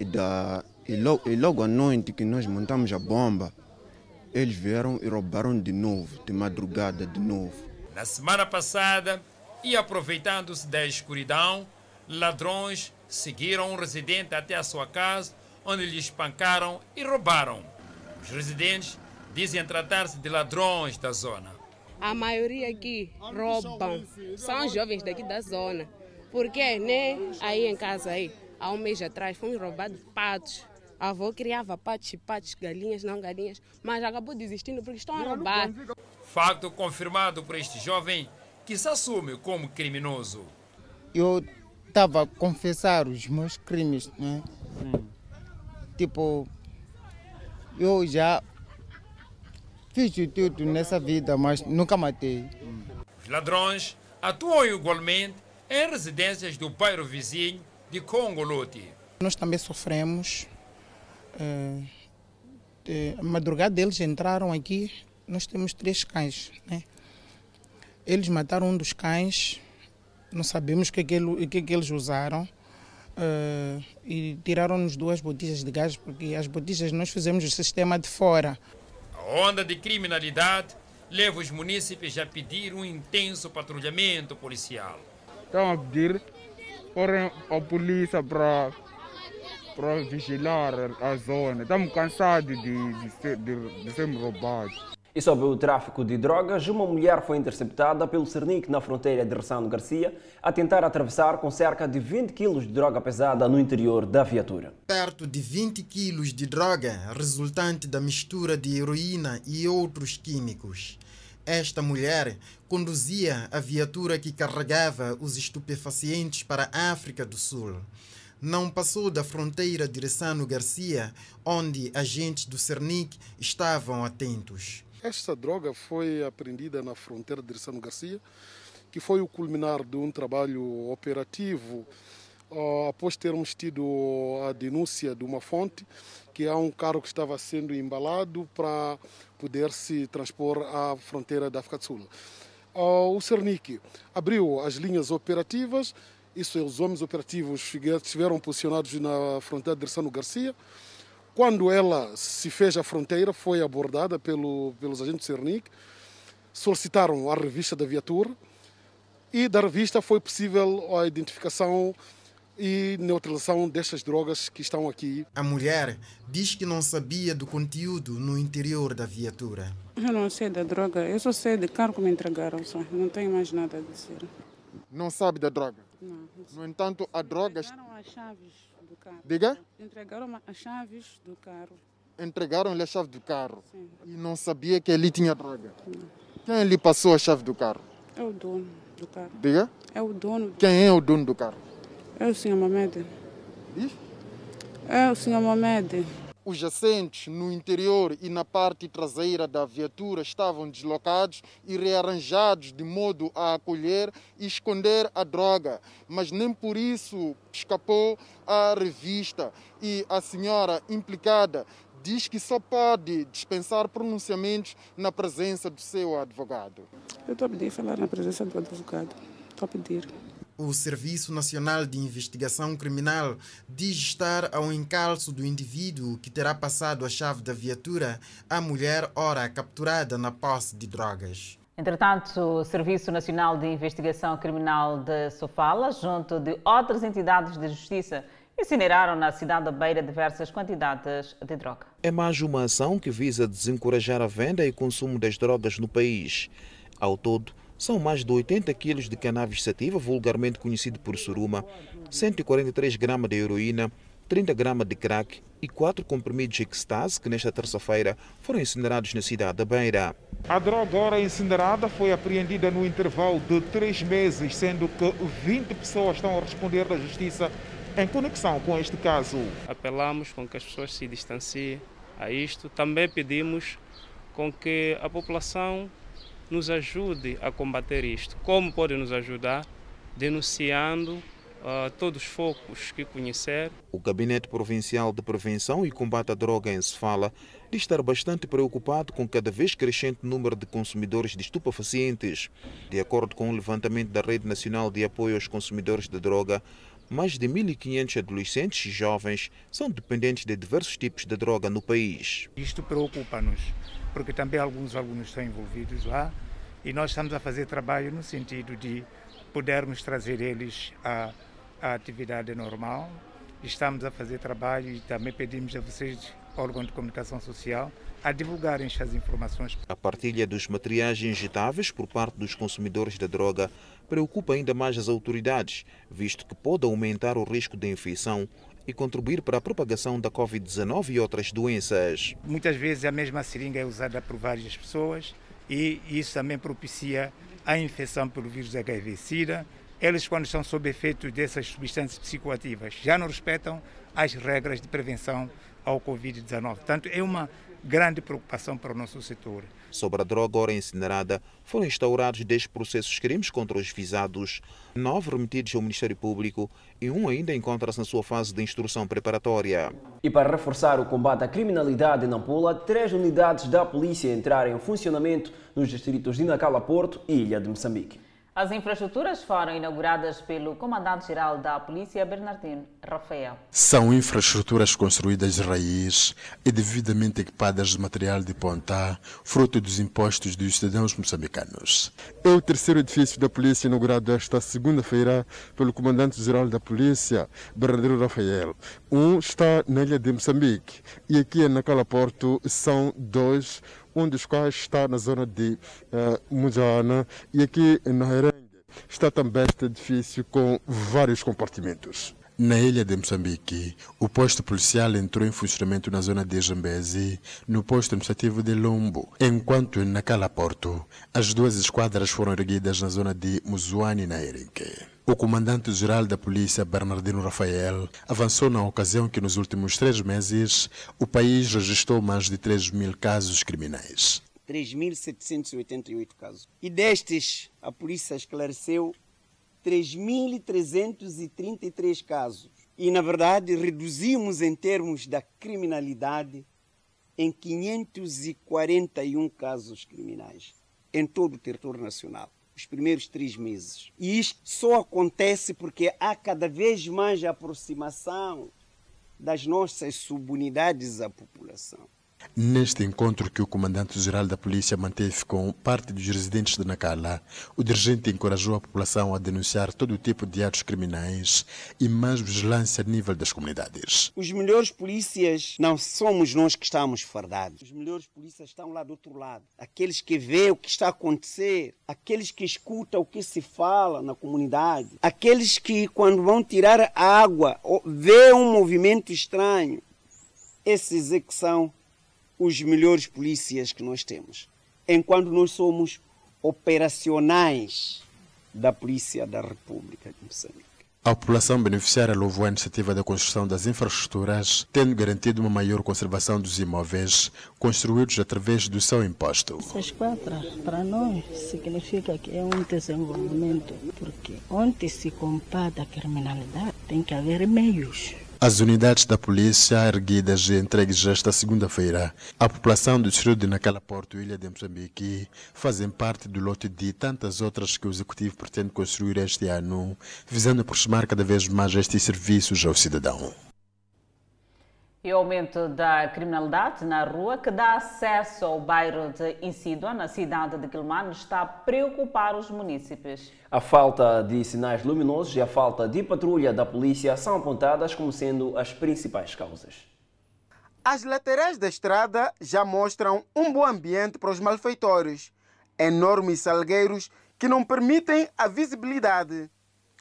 e, da, e, logo, e logo à noite que nós montamos a bomba, eles vieram e roubaram de novo, de madrugada de novo. Na semana passada, e aproveitando-se da escuridão, ladrões seguiram um residente até a sua casa, onde lhe espancaram e roubaram. Os residentes dizem tratar-se de ladrões da zona. A maioria aqui roubam, são jovens daqui da zona. Porque, né, aí em casa, aí, há um mês atrás, fomos roubados patos. A avó criava patos e patos, galinhas, não galinhas, mas acabou desistindo porque estão a roubar. Facto confirmado por este jovem que se assume como criminoso. Eu estava a confessar os meus crimes, né? Hum. Tipo, eu já fiz de tudo nessa vida, mas nunca matei. Os ladrões atuam igualmente em residências do bairro vizinho de Congoloti. Nós também sofremos Uh, a madrugada deles entraram aqui, nós temos três cães. Né? Eles mataram um dos cães, não sabemos o que, é que, é que eles usaram. Uh, e tiraram-nos duas botijas de gás, porque as botijas nós fizemos o sistema de fora. A onda de criminalidade leva os munícipes a pedir um intenso patrulhamento policial. Estão a pedir para a polícia para para vigiar a zona. Estamos cansados de, de, ser, de, de sermos roubados. E sobre o tráfico de drogas, uma mulher foi interceptada pelo Cernic na fronteira de Ressano Garcia a tentar atravessar com cerca de 20 quilos de droga pesada no interior da viatura. Perto de 20 quilos de droga resultante da mistura de heroína e outros químicos. Esta mulher conduzia a viatura que carregava os estupefacientes para a África do Sul não passou da fronteira de Ressano Garcia, onde agentes do Cernic estavam atentos. Esta droga foi apreendida na fronteira de Ressano Garcia, que foi o culminar de um trabalho operativo após termos tido a denúncia de uma fonte que há um carro que estava sendo embalado para poder se transpor à fronteira da África do Sul. O Cernic abriu as linhas operativas isso, os homens operativos estiveram posicionados na fronteira de Ressano Garcia. Quando ela se fez a fronteira, foi abordada pelo, pelos agentes do Cernic, solicitaram a revista da viatura e da revista foi possível a identificação e neutralização destas drogas que estão aqui. A mulher diz que não sabia do conteúdo no interior da viatura. Eu não sei da droga, eu só sei de carro que me entregaram, só. não tenho mais nada a dizer. Não sabe da droga? Não. No entanto, há drogas. Entregaram as chaves carro. Diga? Entregaram as chaves do carro. Entregaram-lhe a chave do carro. Sim. E não sabia que ele tinha droga. Não. Quem lhe passou a chave do carro? É o dono do carro. Diga? É o dono. Quem é o dono do carro? É o senhor Mohamed. Diz? É o senhor Mohamed. Os assentes no interior e na parte traseira da viatura estavam deslocados e rearranjados de modo a acolher e esconder a droga, mas nem por isso escapou à revista e a senhora implicada diz que só pode dispensar pronunciamentos na presença do seu advogado. Eu estou a pedir falar na presença do advogado. Estou a pedir. O Serviço Nacional de Investigação Criminal diz estar ao encalço do indivíduo que terá passado a chave da viatura à mulher ora capturada na posse de drogas. Entretanto, o Serviço Nacional de Investigação Criminal de Sofala, junto de outras entidades de justiça, incineraram na cidade da Beira diversas quantidades de droga. É mais uma ação que visa desencorajar a venda e consumo das drogas no país. Ao todo, são mais de 80 quilos de cannabis sativa, vulgarmente conhecido por suruma, 143 gramas de heroína, 30 gramas de crack e 4 comprimidos de ecstasy que nesta terça-feira foram incinerados na cidade da Beira. A droga ora incinerada foi apreendida no intervalo de três meses, sendo que 20 pessoas estão a responder da justiça em conexão com este caso. Apelamos com que as pessoas se distanciem a isto. Também pedimos com que a população nos ajude a combater isto. Como pode nos ajudar? Denunciando uh, todos os focos que conhecer. O Gabinete Provincial de Prevenção e Combate à Droga em Sefala diz estar bastante preocupado com cada vez crescente número de consumidores de estupefacientes. De acordo com o levantamento da Rede Nacional de Apoio aos Consumidores de Droga, mais de 1.500 adolescentes e jovens são dependentes de diversos tipos de droga no país. Isto preocupa-nos, porque também alguns alunos estão envolvidos lá e nós estamos a fazer trabalho no sentido de podermos trazer eles à, à atividade normal. Estamos a fazer trabalho e também pedimos a vocês, órgão de comunicação social, a divulgarem estas informações. A partilha dos materiais injetáveis por parte dos consumidores da droga preocupa ainda mais as autoridades, visto que pode aumentar o risco de infecção e contribuir para a propagação da Covid-19 e outras doenças. Muitas vezes a mesma seringa é usada por várias pessoas e isso também propicia a infecção pelo vírus HIV-Sida. Eles, quando estão sob efeito dessas substâncias psicoativas, já não respeitam as regras de prevenção ao Covid-19. Portanto, é uma grande preocupação para o nosso setor. Sobre a droga ora incinerada, foram instaurados 10 processos crimes contra os visados, 9 remetidos ao Ministério Público e um ainda encontra-se na sua fase de instrução preparatória. E para reforçar o combate à criminalidade em Nampula, três unidades da polícia entraram em funcionamento nos distritos de Nacala Porto e Ilha de Moçambique. As infraestruturas foram inauguradas pelo Comandante-Geral da Polícia, Bernardino Rafael. São infraestruturas construídas de raiz e devidamente equipadas de material de ponta, fruto dos impostos dos cidadãos moçambicanos. É o terceiro edifício da polícia inaugurado esta segunda-feira pelo Comandante-Geral da Polícia, Bernardino Rafael. Um está na ilha de Moçambique e aqui em Nacala Porto são dois um dos quais está na zona de uh, Mujana e aqui na Herengue está também este edifício com vários compartimentos. Na ilha de Moçambique, o posto policial entrou em funcionamento na zona de Jambezi, no posto administrativo de Lombo, enquanto na Cala Porto, as duas esquadras foram erguidas na zona de Muzuani, na Erinque. O comandante-geral da polícia, Bernardino Rafael, avançou na ocasião que nos últimos três meses o país registrou mais de 3 mil casos criminais. 3.788 casos. E destes, a polícia esclareceu 3.333 casos. E, na verdade, reduzimos em termos da criminalidade em 541 casos criminais em todo o território nacional os primeiros três meses. E isto só acontece porque há cada vez mais aproximação das nossas subunidades à população. Neste encontro que o comandante-geral da polícia manteve com parte dos residentes de Nacala, o dirigente encorajou a população a denunciar todo tipo de atos criminais e mais vigilância a nível das comunidades. Os melhores polícias não somos nós que estamos fardados. Os melhores polícias estão lá do outro lado. Aqueles que vê o que está a acontecer, aqueles que escutam o que se fala na comunidade, aqueles que quando vão tirar água vê um movimento estranho. Esses é que são os melhores polícias que nós temos, enquanto nós somos operacionais da Polícia da República de Moçambique. A população beneficiária louvou a iniciativa da construção das infraestruturas, tendo garantido uma maior conservação dos imóveis construídos através do seu imposto. Essas quatro, para nós, significa que é um desenvolvimento, porque onde se combate a criminalidade, tem que haver meios. As unidades da polícia erguidas e entregues esta segunda-feira à população do distrito de Nacala Porto, Ilha de Moçambique, fazem parte do lote de tantas outras que o Executivo pretende construir este ano, visando aproximar cada vez mais estes serviços ao cidadão. E o aumento da criminalidade na rua, que dá acesso ao bairro de Insídua, na cidade de Quilmano, está a preocupar os municípios. A falta de sinais luminosos e a falta de patrulha da polícia são apontadas como sendo as principais causas. As laterais da estrada já mostram um bom ambiente para os malfeitores. Enormes salgueiros que não permitem a visibilidade.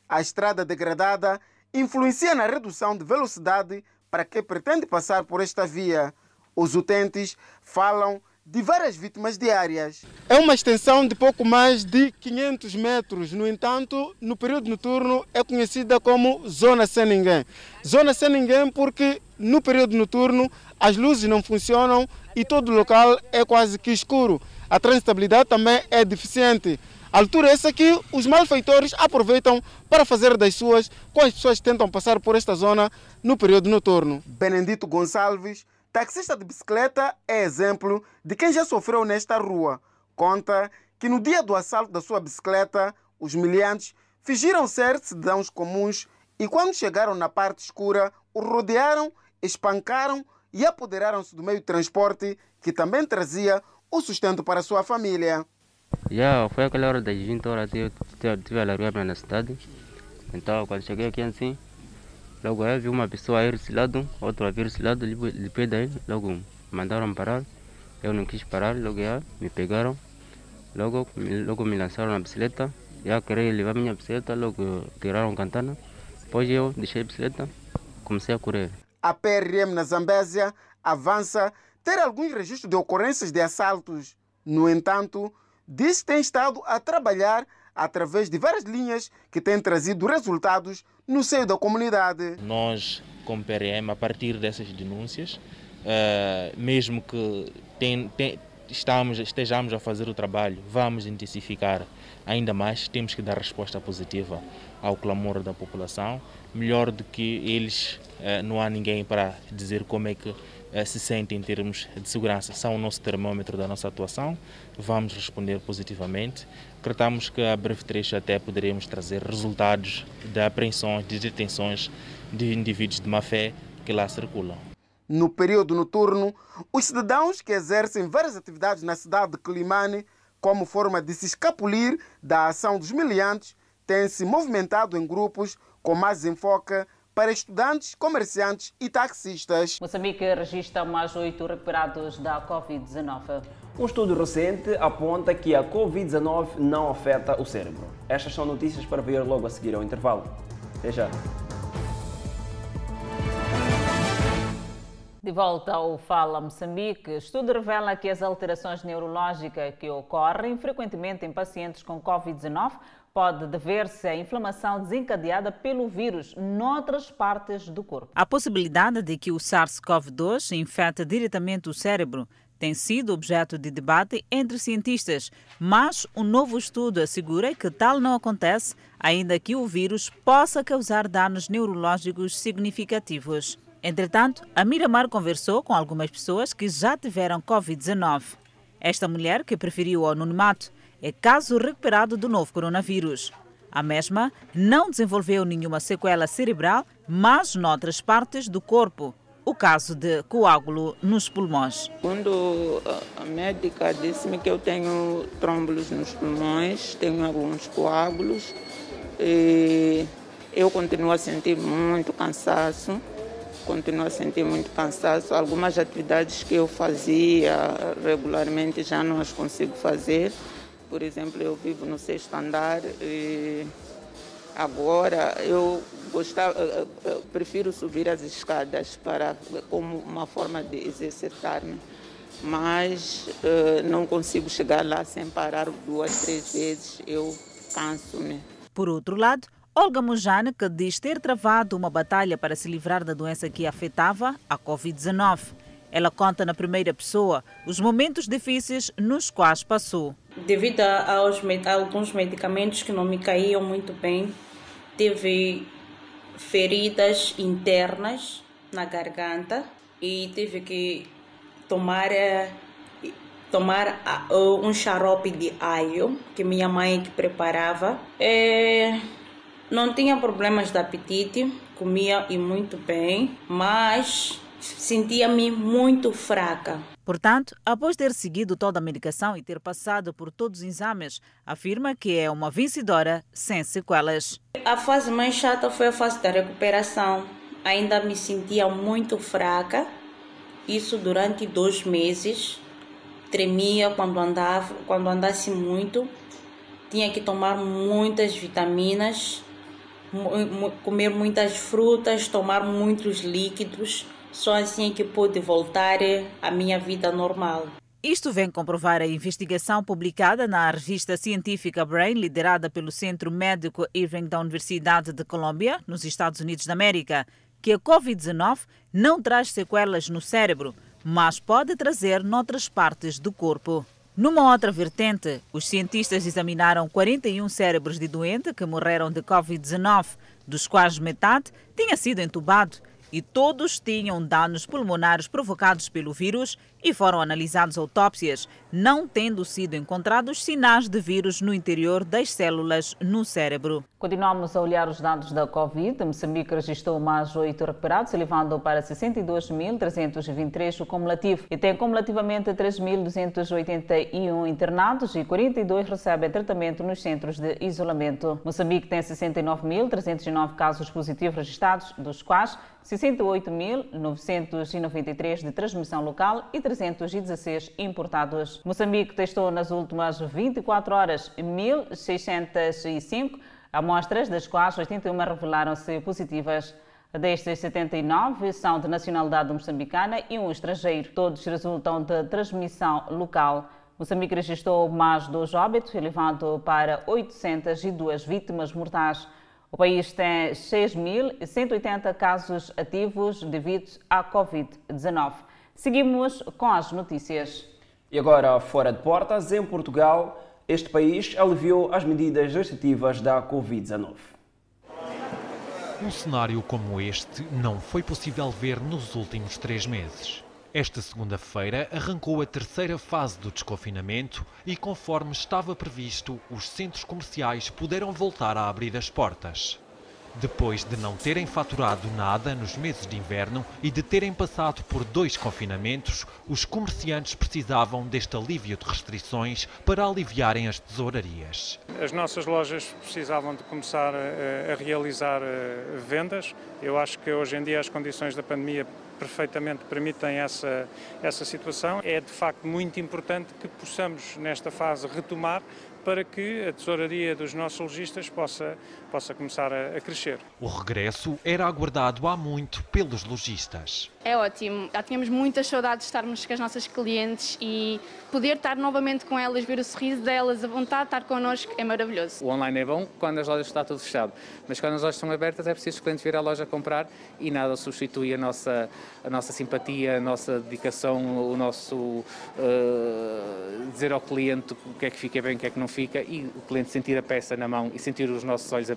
A estrada degradada influencia na redução de velocidade para quem pretende passar por esta via. Os utentes falam de várias vítimas diárias. É uma extensão de pouco mais de 500 metros. No entanto, no período noturno é conhecida como Zona Sem Ninguém. Zona Sem Ninguém porque no período noturno as luzes não funcionam e todo o local é quase que escuro. A transitabilidade também é deficiente. Altura é essa que os malfeitores aproveitam para fazer das suas com as pessoas que tentam passar por esta zona no período noturno. Benedito Gonçalves Taxista de bicicleta é exemplo de quem já sofreu nesta rua. Conta que no dia do assalto da sua bicicleta, os miliantes fingiram ser cidadãos comuns e quando chegaram na parte escura, o rodearam, espancaram e apoderaram-se do meio de transporte que também trazia o sustento para sua família. Já foi aquela hora das 20 horas que eu tive a largar na cidade. Então, quando cheguei aqui assim, Logo aí vi uma pessoa ir desse lado, outra vir desse lado, depois daí, logo mandaram parar. Eu não quis parar, logo aí me pegaram. Logo, logo me lançaram na bicicleta. Já queria levar minha bicicleta, logo tiraram a cantana. Depois eu deixei a bicicleta, comecei a correr. A PRM na Zambésia avança ter alguns registros de ocorrências de assaltos. No entanto, diz que tem estado a trabalhar através de várias linhas que têm trazido resultados no seio da comunidade. Nós, como PRM, a partir dessas denúncias, uh, mesmo que tem, tem, estamos, estejamos a fazer o trabalho, vamos intensificar ainda mais, temos que dar resposta positiva ao clamor da população. Melhor do que eles, uh, não há ninguém para dizer como é que se sentem em termos de segurança são o nosso termômetro da nossa atuação. Vamos responder positivamente. Acreditamos que a breve trecho até poderemos trazer resultados de apreensões, de detenções de indivíduos de má fé que lá circulam. No período noturno, os cidadãos que exercem várias atividades na cidade de Climane, como forma de se escapulir da ação dos miliantes, têm se movimentado em grupos com mais enfoque para estudantes, comerciantes e taxistas. Moçambique registra mais oito recuperados da Covid-19. Um estudo recente aponta que a Covid-19 não afeta o cérebro. Estas são notícias para ver logo a seguir ao intervalo. Até já. De volta ao Fala Moçambique, estudo revela que as alterações neurológicas que ocorrem frequentemente em pacientes com Covid-19 pode dever-se à inflamação desencadeada pelo vírus noutras partes do corpo. A possibilidade de que o SARS-CoV-2 infecte diretamente o cérebro tem sido objeto de debate entre cientistas, mas um novo estudo assegura que tal não acontece, ainda que o vírus possa causar danos neurológicos significativos. Entretanto, a Miramar conversou com algumas pessoas que já tiveram Covid-19. Esta mulher, que preferiu o anonimato, é caso recuperado do novo coronavírus. A mesma não desenvolveu nenhuma sequela cerebral, mas noutras partes do corpo. O caso de coágulo nos pulmões. Quando a médica disse-me que eu tenho trômbulos nos pulmões, tenho alguns coágulos, eu continuo a sentir muito cansaço, continuo a sentir muito cansaço. Algumas atividades que eu fazia regularmente já não as consigo fazer. Por exemplo, eu vivo no sexto andar e agora eu gostava, eu prefiro subir as escadas para como uma forma de exercitar-me, mas uh, não consigo chegar lá sem parar duas, três vezes. Eu canso-me. Por outro lado, Olga Mujane, que diz ter travado uma batalha para se livrar da doença que afetava a Covid-19. Ela conta na primeira pessoa os momentos difíceis nos quais passou. Devido aos a alguns medicamentos que não me caíam muito bem, tive feridas internas na garganta e tive que tomar eh, tomar um xarope de alho que minha mãe que preparava. É, não tinha problemas de apetite, comia e muito bem, mas sentia-me muito fraca. Portanto, após ter seguido toda a medicação e ter passado por todos os exames, afirma que é uma vencedora sem sequelas. A fase mais chata foi a fase da recuperação. Ainda me sentia muito fraca, isso durante dois meses. Tremia quando andava, quando andasse muito. Tinha que tomar muitas vitaminas, comer muitas frutas, tomar muitos líquidos. Só assim é que pude voltar à minha vida normal. Isto vem comprovar a investigação publicada na revista científica Brain, liderada pelo Centro Médico Irving da Universidade de Colômbia, nos Estados Unidos da América, que a Covid-19 não traz sequelas no cérebro, mas pode trazer noutras partes do corpo. Numa outra vertente, os cientistas examinaram 41 cérebros de doente que morreram de Covid-19, dos quais metade tinha sido entubado e todos tinham danos pulmonares provocados pelo vírus e foram analisados autópsias, não tendo sido encontrados sinais de vírus no interior das células no cérebro. Continuamos a olhar os dados da Covid. Moçambique registrou mais oito recuperados, elevando para 62.323 o cumulativo e tem cumulativamente 3.281 internados e 42 recebem tratamento nos centros de isolamento. Moçambique tem 69.309 casos positivos registrados, dos quais 68.993 de transmissão local e 316 importados. Moçambique testou nas últimas 24 horas 1.605 amostras, das quais 81 revelaram-se positivas. Destes, 79 são de nacionalidade moçambicana e um estrangeiro. Todos resultam de transmissão local. Moçambique registrou mais dois óbitos, elevando para 802 vítimas mortais. O país tem 6.180 casos ativos devido à Covid-19. Seguimos com as notícias. E agora, fora de portas, em Portugal, este país aliviou as medidas restritivas da Covid-19. Um cenário como este não foi possível ver nos últimos três meses. Esta segunda-feira arrancou a terceira fase do desconfinamento e, conforme estava previsto, os centros comerciais puderam voltar a abrir as portas. Depois de não terem faturado nada nos meses de inverno e de terem passado por dois confinamentos, os comerciantes precisavam deste alívio de restrições para aliviarem as tesourarias. As nossas lojas precisavam de começar a, a realizar eh, vendas. Eu acho que hoje em dia as condições da pandemia perfeitamente permitem essa, essa situação. É de facto muito importante que possamos, nesta fase, retomar para que a tesouraria dos nossos lojistas possa, possa começar a, a crescer. O regresso era aguardado há muito pelos lojistas. É ótimo, já tínhamos muitas saudades de estarmos com as nossas clientes e poder estar novamente com elas, ver o sorriso delas, a vontade de estar connosco é maravilhoso. O online é bom quando as lojas estão tudo fechado, mas quando as lojas estão abertas é preciso que os clientes vir à loja comprar e nada substitui a nossa, a nossa simpatia, a nossa dedicação, o nosso uh, dizer ao cliente o que é que fica bem, o que é que não fica e o cliente sentir a peça na mão e sentir os nossos olhos a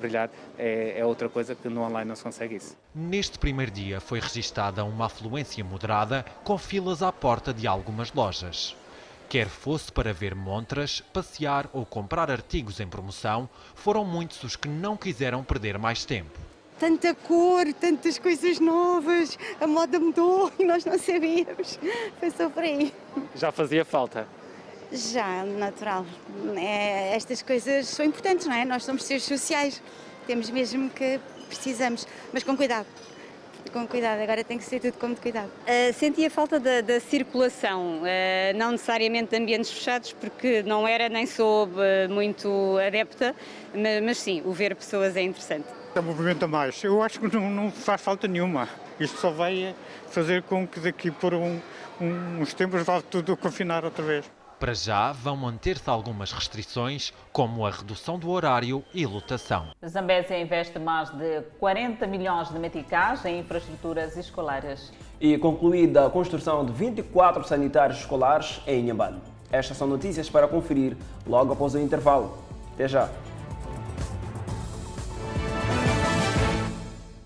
é, é outra coisa que no online não se consegue isso. Neste primeiro dia foi registada uma afluência moderada com filas à porta de algumas lojas. Quer fosse para ver montras, passear ou comprar artigos em promoção, foram muitos os que não quiseram perder mais tempo. Tanta cor, tantas coisas novas, a moda mudou e nós não sabíamos. Foi só por aí. Já fazia falta? Já, natural. É, estas coisas são importantes, não é? Nós somos seres sociais, temos mesmo que precisamos, mas com cuidado. Com cuidado, agora tem que ser tudo com muito cuidado. Uh, sentia falta da, da circulação, uh, não necessariamente de ambientes fechados, porque não era nem soube muito adepta, mas, mas sim, o ver pessoas é interessante. É movimenta mais. Eu acho que não, não, faz falta nenhuma. Isto só vai fazer com que daqui por um, um, uns tempos vá tudo confinar outra vez. Para já, vão manter-se algumas restrições, como a redução do horário e lotação. Zambésia investe mais de 40 milhões de meticais em infraestruturas escolares. E concluída a construção de 24 sanitários escolares em Inhambane. Estas são notícias para conferir logo após o intervalo. Até já!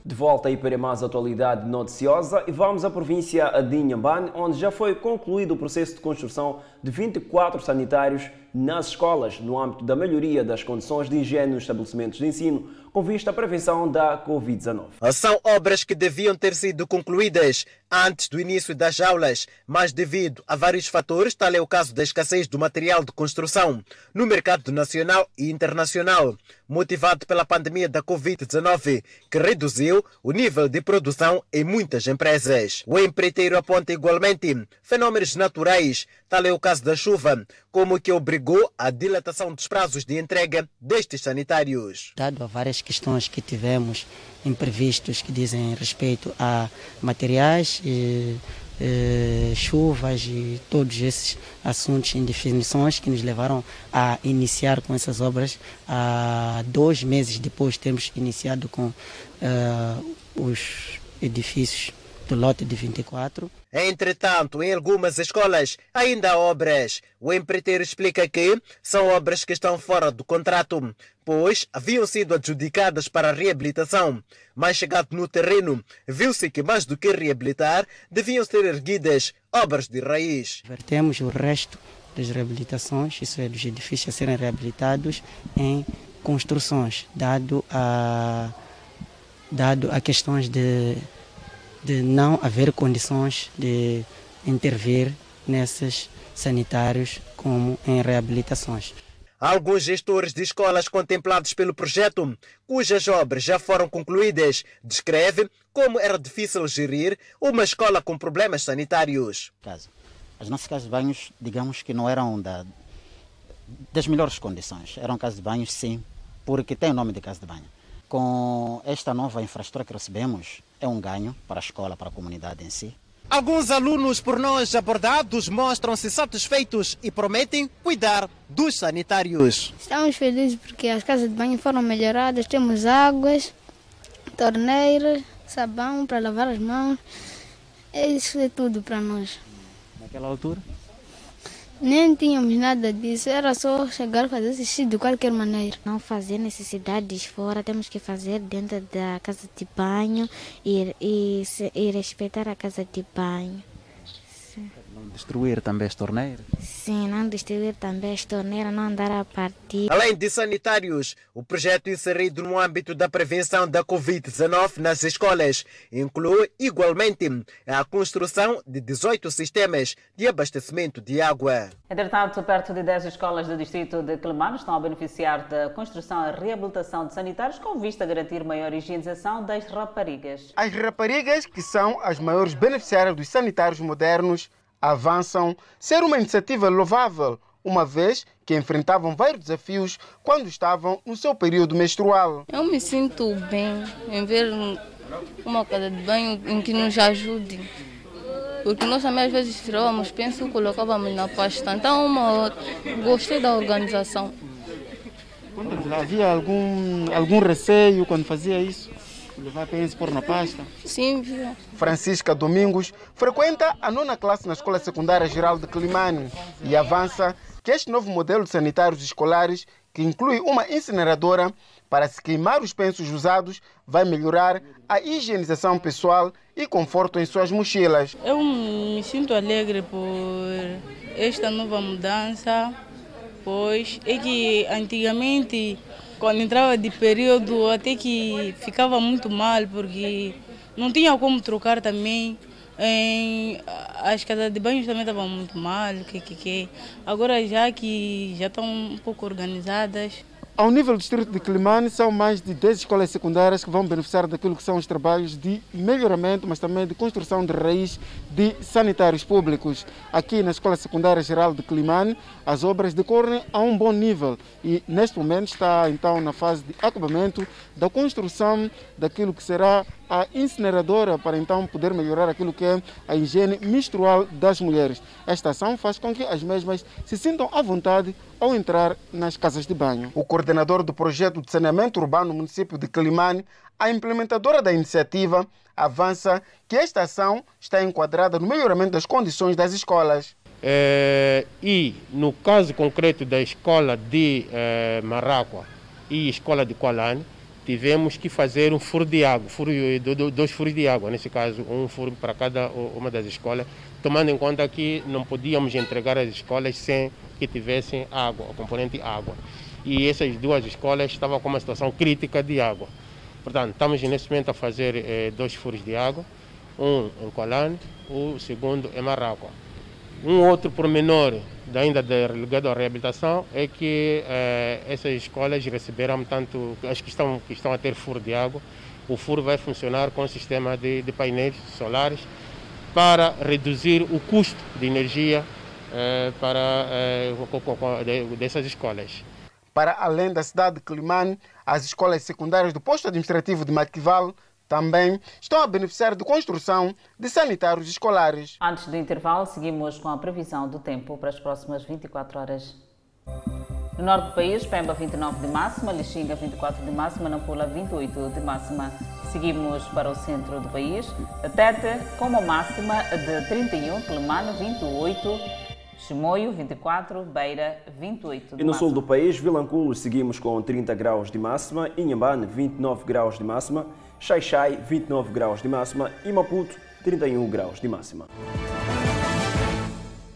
De volta aí para mais atualidade noticiosa e vamos à província de Inhambane, onde já foi concluído o processo de construção de 24 sanitários nas escolas, no âmbito da melhoria das condições de higiene nos estabelecimentos de ensino, com vista à prevenção da Covid-19. São obras que deviam ter sido concluídas antes do início das aulas, mas devido a vários fatores, tal é o caso da escassez do material de construção no mercado nacional e internacional, motivado pela pandemia da Covid-19, que reduziu o nível de produção em muitas empresas. O empreiteiro aponta igualmente fenômenos naturais, tal é o caso da chuva, como que obrigou a dilatação dos prazos de entrega destes sanitários. Dado a várias questões que tivemos imprevistos que dizem respeito a materiais, e, e, chuvas e todos esses assuntos, indefinições que nos levaram a iniciar com essas obras há dois meses depois de termos iniciado com uh, os edifícios do lote de 24. Entretanto, em algumas escolas ainda há obras. O empreiteiro explica que são obras que estão fora do contrato, pois haviam sido adjudicadas para a reabilitação. Mas chegado no terreno, viu-se que mais do que reabilitar, deviam ser erguidas obras de raiz. Vertemos o resto das reabilitações, isso é, dos edifícios a serem reabilitados em construções, dado a, dado a questões de de não haver condições de intervir nesses sanitários como em reabilitações. Alguns gestores de escolas contemplados pelo projeto, cujas obras já foram concluídas, descrevem como era difícil gerir uma escola com problemas sanitários. As nossas casas de banhos, digamos que não eram da, das melhores condições. Eram casas de banhos, sim, porque tem o nome de casa de banho. Com esta nova infraestrutura que recebemos, é um ganho para a escola, para a comunidade em si. Alguns alunos por nós abordados mostram-se satisfeitos e prometem cuidar dos sanitários. Estamos felizes porque as casas de banho foram melhoradas, temos águas, torneiras, sabão para lavar as mãos. Isso é tudo para nós. Naquela altura? Nem tínhamos nada disso, era só chegar a fazer xixi de qualquer maneira. Não fazer necessidades fora, temos que fazer dentro da casa de banho e, e, e respeitar a casa de banho. Destruir também as torneiras? Sim, não destruir também as torneiras, não andar a partir. Além de sanitários, o projeto inserido no âmbito da prevenção da Covid-19 nas escolas inclui igualmente a construção de 18 sistemas de abastecimento de água. Entretanto, perto de 10 escolas do distrito de Quelimane estão a beneficiar da construção e reabilitação de sanitários com vista a garantir maior higienização das raparigas. As raparigas, que são as maiores beneficiárias dos sanitários modernos, avançam ser uma iniciativa louvável, uma vez que enfrentavam vários desafios quando estavam no seu período menstrual. Eu me sinto bem em ver uma casa de banho em que nos ajude. Porque nós também às vezes tirávamos penso e colocávamos na pasta. Então uma, gostei da organização. Havia algum, algum receio quando fazia isso? Levar eles pôr na pasta? Sim, viu. Francisca Domingos frequenta a nona classe na Escola Secundária Geral de Climane e avança que este novo modelo de sanitários escolares, que inclui uma incineradora para se queimar os pensos usados, vai melhorar a higienização pessoal e conforto em suas mochilas. Eu me sinto alegre por esta nova mudança, pois é que antigamente quando entrava de período até que ficava muito mal, porque não tinha como trocar também. Em, as casas de banho também estavam muito mal, que, que, que. agora já que já estão um pouco organizadas, ao nível do distrito de Climane, são mais de 10 escolas secundárias que vão beneficiar daquilo que são os trabalhos de melhoramento, mas também de construção de raiz de sanitários públicos. Aqui na Escola Secundária Geral de Climane, as obras decorrem a um bom nível e neste momento está então na fase de acabamento da construção daquilo que será a incineradora para então poder melhorar aquilo que é a higiene menstrual das mulheres. Esta ação faz com que as mesmas se sintam à vontade ao entrar nas casas de banho. O coordenador do projeto de saneamento urbano no município de Climane, a implementadora da iniciativa, avança que esta ação está enquadrada no melhoramento das condições das escolas. É, e no caso concreto da escola de é, Marráqua e escola de Kualane, tivemos que fazer um furo de água, furo, dois furos de água, nesse caso um furo para cada uma das escolas, tomando em conta que não podíamos entregar as escolas sem que tivessem água, o componente água. E essas duas escolas estavam com uma situação crítica de água. Portanto, estamos nesse momento a fazer eh, dois furos de água, um em Colane, o segundo em Marráqua. Um outro pormenor ainda ligado à reabilitação é que eh, essas escolas receberam tanto as que estão, que estão a ter furo de água. O furo vai funcionar com um sistema de, de painéis solares para reduzir o custo de energia eh, para, eh, dessas escolas. Para além da cidade de Climane, as escolas secundárias do posto administrativo de Matival também estão a beneficiar de construção de sanitários escolares. Antes do intervalo, seguimos com a previsão do tempo para as próximas 24 horas. No norte do país, Pemba 29 de máxima, Lixinga 24 de máxima, Nampula 28 de máxima. Seguimos para o centro do país, Tete com uma máxima de 31, Quelimane 28, Chimoio 24, Beira 28 de E no máxima. sul do país, Vilanculo seguimos com 30 graus de máxima, Inhambane 29 graus de máxima, Xaixai 29 graus de máxima e Maputo 31 graus de máxima.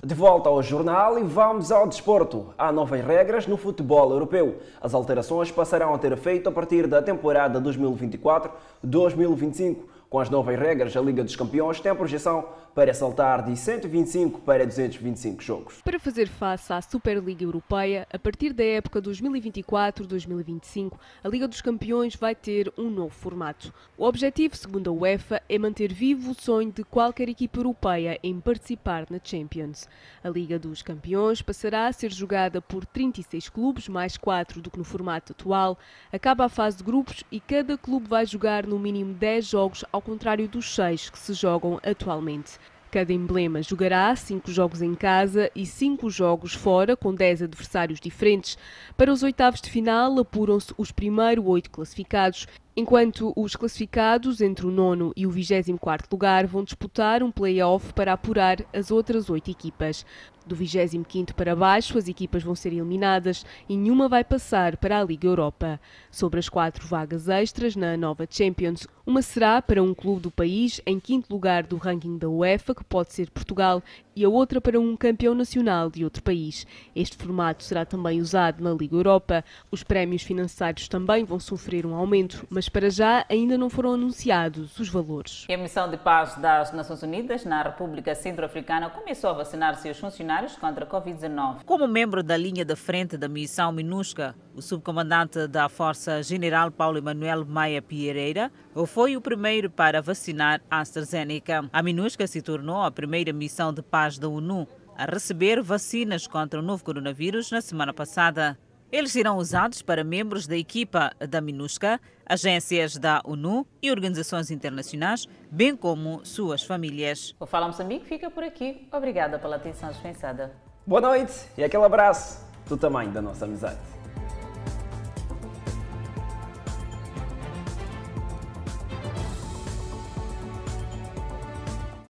De volta ao jornal e vamos ao desporto. Há novas regras no futebol europeu. As alterações passarão a ter efeito a partir da temporada 2024-2025. Com as novas regras, a Liga dos Campeões tem a projeção para saltar de 125 para 225 jogos. Para fazer face à Superliga Europeia, a partir da época 2024-2025, a Liga dos Campeões vai ter um novo formato. O objetivo, segundo a UEFA, é manter vivo o sonho de qualquer equipa europeia em participar na Champions. A Liga dos Campeões passará a ser jogada por 36 clubes, mais 4 do que no formato atual. Acaba a fase de grupos e cada clube vai jogar no mínimo 10 jogos, ao contrário dos 6 que se jogam atualmente. Cada emblema jogará 5 jogos em casa e 5 jogos fora, com 10 adversários diferentes. Para os oitavos de final, apuram-se os primeiros 8 classificados, enquanto os classificados entre o nono e o 24º lugar vão disputar um play-off para apurar as outras 8 equipas. Do 25º para baixo, as equipas vão ser eliminadas e nenhuma vai passar para a Liga Europa. Sobre as quatro vagas extras na nova Champions, uma será para um clube do país em quinto lugar do ranking da UEFA, que pode ser Portugal, e a outra para um campeão nacional de outro país. Este formato será também usado na Liga Europa. Os prémios financeiros também vão sofrer um aumento, mas para já ainda não foram anunciados os valores. A Missão de Paz das Nações Unidas na República Centro-Africana começou a vacinar seus funcionários contra a Covid-19. Como membro da linha de frente da missão MINUSCA, o subcomandante da Força General Paulo Emanuel Maia Pierreira foi o primeiro para vacinar a AstraZeneca. A MINUSCA se tornou a primeira missão de paz da ONU a receber vacinas contra o novo coronavírus na semana passada. Eles serão usados para membros da equipa da MINUSCA, agências da ONU e organizações internacionais, bem como suas famílias. O Fala Moçambique fica por aqui. Obrigada pela atenção dispensada. Boa noite e aquele abraço do tamanho da nossa amizade.